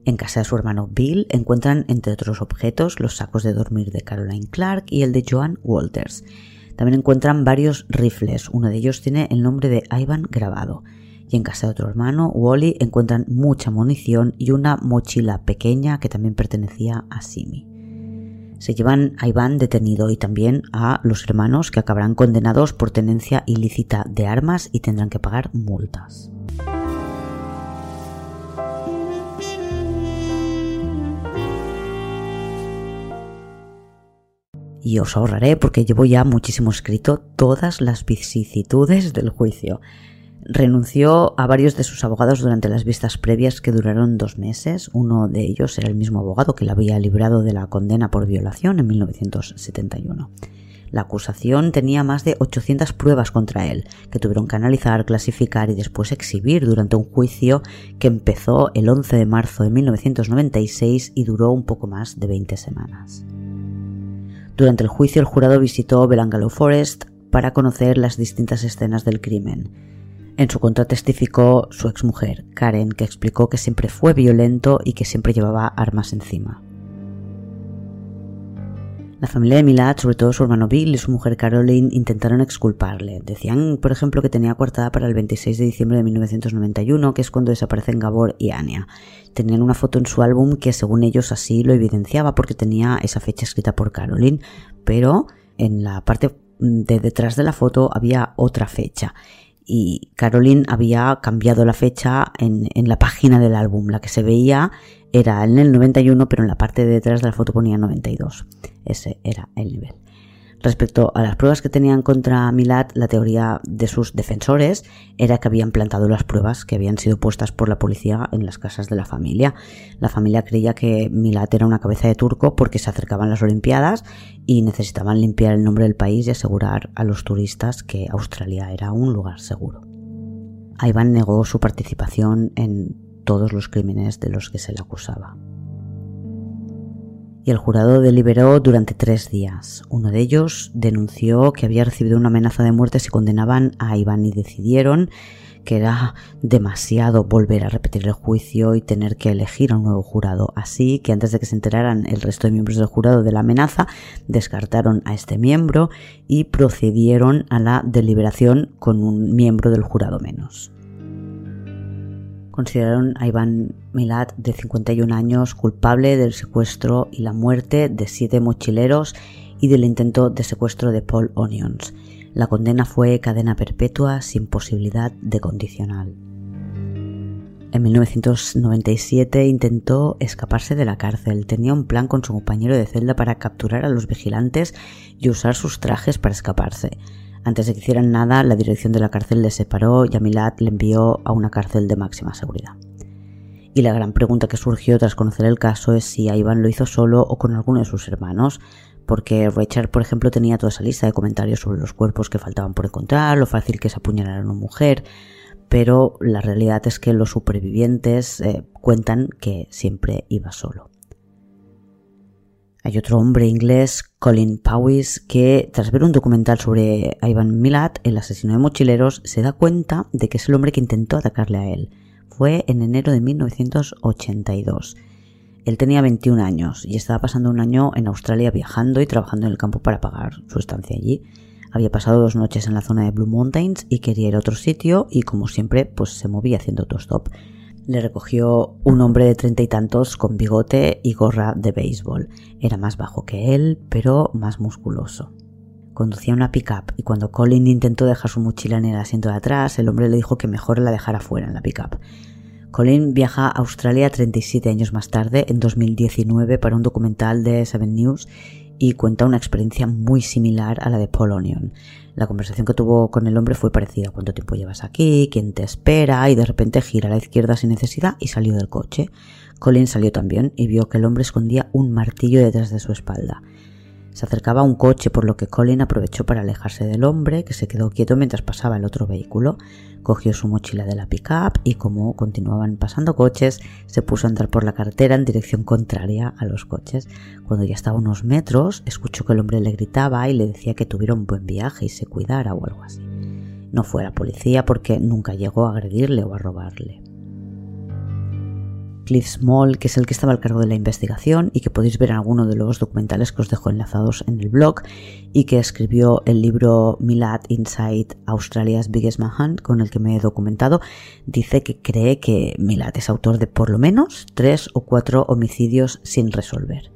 En casa de su hermano Bill encuentran, entre otros objetos, los sacos de dormir de Caroline Clark y el de Joan Walters. También encuentran varios rifles, uno de ellos tiene el nombre de Ivan grabado y en casa de otro hermano, Wally, encuentran mucha munición y una mochila pequeña que también pertenecía a Simi. Se llevan a Iván detenido y también a los hermanos que acabarán condenados por tenencia ilícita de armas y tendrán que pagar multas. y os ahorraré porque llevo ya muchísimo escrito todas las vicisitudes del juicio. Renunció a varios de sus abogados durante las vistas previas que duraron dos meses. Uno de ellos era el mismo abogado que le había librado de la condena por violación en 1971. La acusación tenía más de 800 pruebas contra él, que tuvieron que analizar, clasificar y después exhibir durante un juicio que empezó el 11 de marzo de 1996 y duró un poco más de 20 semanas. Durante el juicio el jurado visitó Belangalo Forest para conocer las distintas escenas del crimen. En su contra testificó su exmujer, Karen, que explicó que siempre fue violento y que siempre llevaba armas encima. La familia de Milad, sobre todo su hermano Bill y su mujer Caroline, intentaron exculparle. Decían, por ejemplo, que tenía coartada para el 26 de diciembre de 1991, que es cuando desaparecen Gabor y Anya. Tenían una foto en su álbum que, según ellos, así lo evidenciaba porque tenía esa fecha escrita por Caroline, pero en la parte de detrás de la foto había otra fecha y Caroline había cambiado la fecha en, la página del álbum. La que se veía era en el 91, pero en la parte de detrás de la foto ponía 92. Ese era el nivel. Respecto a las pruebas que tenían contra Milad, la teoría de sus defensores era que habían plantado las pruebas que habían sido puestas por la policía en las casas de la familia. La familia creía que Milad era una cabeza de turco porque se acercaban las Olimpiadas y necesitaban limpiar el nombre del país y asegurar a los turistas que Australia era un lugar seguro. Ivan negó su participación en todos los crímenes de los que se le acusaba y el jurado deliberó durante tres días. Uno de ellos denunció que había recibido una amenaza de muerte si condenaban a Iván y decidieron que era demasiado volver a repetir el juicio y tener que elegir a un nuevo jurado. Así que antes de que se enteraran el resto de miembros del jurado de la amenaza, descartaron a este miembro y procedieron a la deliberación con un miembro del jurado menos consideraron a Iván Milat, de 51 años, culpable del secuestro y la muerte de siete mochileros y del intento de secuestro de Paul Onions. La condena fue cadena perpetua sin posibilidad de condicional. En 1997 intentó escaparse de la cárcel. Tenía un plan con su compañero de celda para capturar a los vigilantes y usar sus trajes para escaparse. Antes de que hicieran nada, la dirección de la cárcel le separó y a Milad le envió a una cárcel de máxima seguridad. Y la gran pregunta que surgió tras conocer el caso es si Ivan lo hizo solo o con alguno de sus hermanos, porque Richard, por ejemplo, tenía toda esa lista de comentarios sobre los cuerpos que faltaban por encontrar, lo fácil que es apuñalar a una mujer, pero la realidad es que los supervivientes eh, cuentan que siempre iba solo. Hay otro hombre inglés, Colin Powys, que tras ver un documental sobre Ivan Milat, el asesino de mochileros, se da cuenta de que es el hombre que intentó atacarle a él. Fue en enero de 1982. Él tenía 21 años y estaba pasando un año en Australia viajando y trabajando en el campo para pagar su estancia allí. Había pasado dos noches en la zona de Blue Mountains y quería ir a otro sitio y como siempre pues se movía haciendo autostop le recogió un hombre de treinta y tantos con bigote y gorra de béisbol. Era más bajo que él, pero más musculoso. Conducía una pickup y cuando Colin intentó dejar su mochila en el asiento de atrás, el hombre le dijo que mejor la dejara fuera en la pickup. Colin viaja a Australia 37 años más tarde, en 2019, para un documental de Seven News y cuenta una experiencia muy similar a la de Paul Onion. La conversación que tuvo con el hombre fue parecida. ¿Cuánto tiempo llevas aquí? ¿Quién te espera? Y de repente gira a la izquierda sin necesidad y salió del coche. Colin salió también y vio que el hombre escondía un martillo detrás de su espalda. Se acercaba a un coche por lo que Colin aprovechó para alejarse del hombre, que se quedó quieto mientras pasaba el otro vehículo. Cogió su mochila de la pickup y como continuaban pasando coches, se puso a andar por la carretera en dirección contraria a los coches. Cuando ya estaba a unos metros, escuchó que el hombre le gritaba y le decía que tuviera un buen viaje y se cuidara o algo así. No fue la policía porque nunca llegó a agredirle o a robarle. Cliff Small, que es el que estaba al cargo de la investigación y que podéis ver en alguno de los documentales que os dejo enlazados en el blog, y que escribió el libro Milad Inside Australia's Biggest Manhunt, con el que me he documentado, dice que cree que Milad es autor de por lo menos tres o cuatro homicidios sin resolver.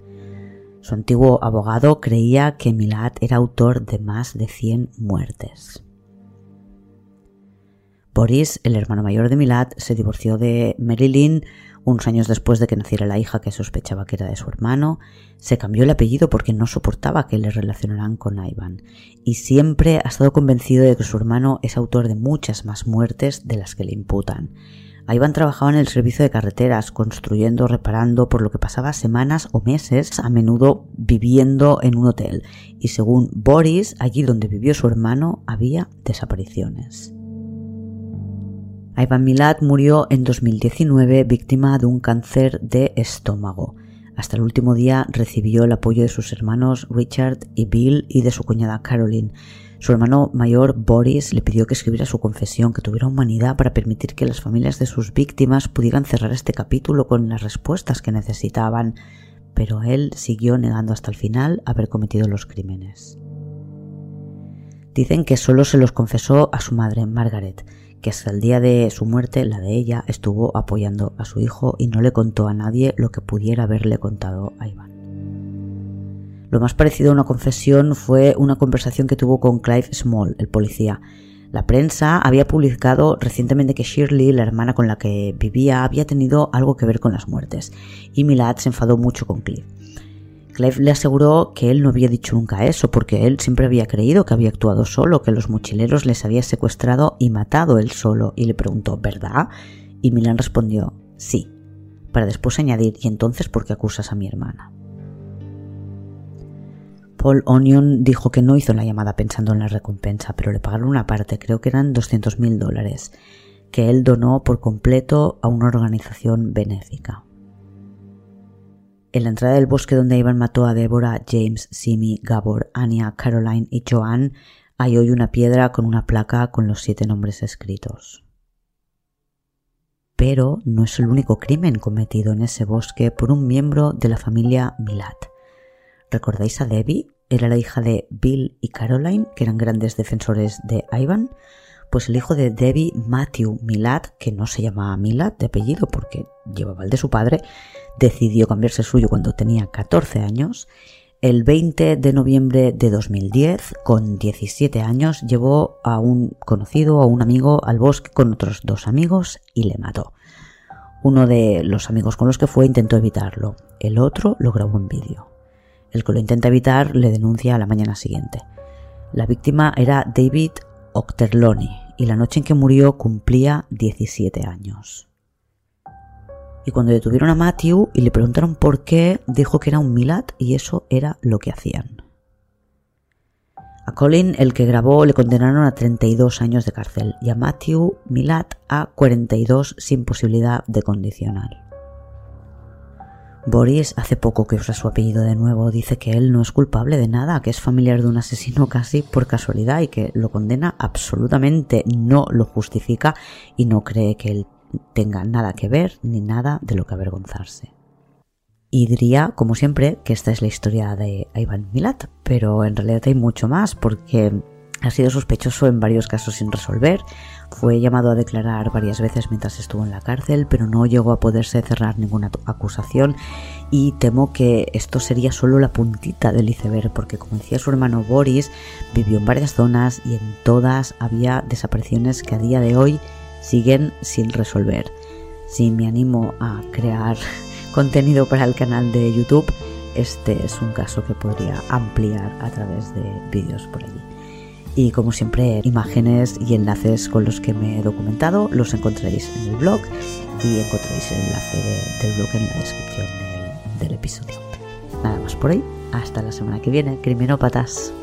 Su antiguo abogado creía que Milad era autor de más de 100 muertes. Boris, el hermano mayor de Milad, se divorció de Marilyn unos años después de que naciera la hija que sospechaba que era de su hermano, se cambió el apellido porque no soportaba que le relacionaran con Ivan, y siempre ha estado convencido de que su hermano es autor de muchas más muertes de las que le imputan. Ivan trabajaba en el servicio de carreteras, construyendo, reparando, por lo que pasaba semanas o meses, a menudo viviendo en un hotel, y según Boris, allí donde vivió su hermano había desapariciones. Ivan Milat murió en 2019 víctima de un cáncer de estómago. Hasta el último día recibió el apoyo de sus hermanos Richard y Bill y de su cuñada Caroline. Su hermano mayor Boris le pidió que escribiera su confesión, que tuviera humanidad para permitir que las familias de sus víctimas pudieran cerrar este capítulo con las respuestas que necesitaban, pero él siguió negando hasta el final haber cometido los crímenes. Dicen que solo se los confesó a su madre, Margaret, que hasta el día de su muerte, la de ella, estuvo apoyando a su hijo y no le contó a nadie lo que pudiera haberle contado a Iván. Lo más parecido a una confesión fue una conversación que tuvo con Clive Small, el policía. La prensa había publicado recientemente que Shirley, la hermana con la que vivía, había tenido algo que ver con las muertes, y Milad se enfadó mucho con Clive. Clive le aseguró que él no había dicho nunca eso, porque él siempre había creído que había actuado solo, que los mochileros les había secuestrado y matado él solo, y le preguntó, ¿verdad? Y Milan respondió, sí, para después añadir, ¿y entonces por qué acusas a mi hermana? Paul Onion dijo que no hizo la llamada pensando en la recompensa, pero le pagaron una parte, creo que eran 200 mil dólares, que él donó por completo a una organización benéfica. En la entrada del bosque donde Ivan mató a Deborah, James, Simi, Gabor, Anya, Caroline y Joan hay hoy una piedra con una placa con los siete nombres escritos. pero no es el único crimen cometido en ese bosque por un miembro de la familia Milat. ¿Recordáis a Debbie? Era la hija de Bill y Caroline, que eran grandes defensores de Ivan. Pues el hijo de Debbie, Matthew Milat, que no se llamaba Milat de apellido porque llevaba el de su padre, decidió cambiarse el suyo cuando tenía 14 años. El 20 de noviembre de 2010, con 17 años, llevó a un conocido o un amigo al bosque con otros dos amigos y le mató. Uno de los amigos con los que fue intentó evitarlo, el otro lo grabó en vídeo. El que lo intenta evitar le denuncia a la mañana siguiente. La víctima era David Octerloni y la noche en que murió cumplía 17 años. Y cuando detuvieron a Matthew y le preguntaron por qué, dijo que era un Milat y eso era lo que hacían. A Colin, el que grabó, le condenaron a 32 años de cárcel y a Matthew Milat a 42 sin posibilidad de condicional. Boris hace poco que usa su apellido de nuevo, dice que él no es culpable de nada, que es familiar de un asesino casi por casualidad y que lo condena absolutamente, no lo justifica y no cree que él tenga nada que ver ni nada de lo que avergonzarse. Y diría, como siempre, que esta es la historia de Ivan Milat, pero en realidad hay mucho más porque ha sido sospechoso en varios casos sin resolver, fue llamado a declarar varias veces mientras estuvo en la cárcel, pero no llegó a poderse cerrar ninguna acusación y temo que esto sería solo la puntita del iceberg, porque como decía su hermano Boris, vivió en varias zonas y en todas había desapariciones que a día de hoy siguen sin resolver. Si me animo a crear contenido para el canal de YouTube, este es un caso que podría ampliar a través de vídeos por allí. Y como siempre, imágenes y enlaces con los que me he documentado los encontraréis en el blog y encontraréis el enlace del blog en la descripción del, del episodio. Nada más por hoy. Hasta la semana que viene, criminópatas.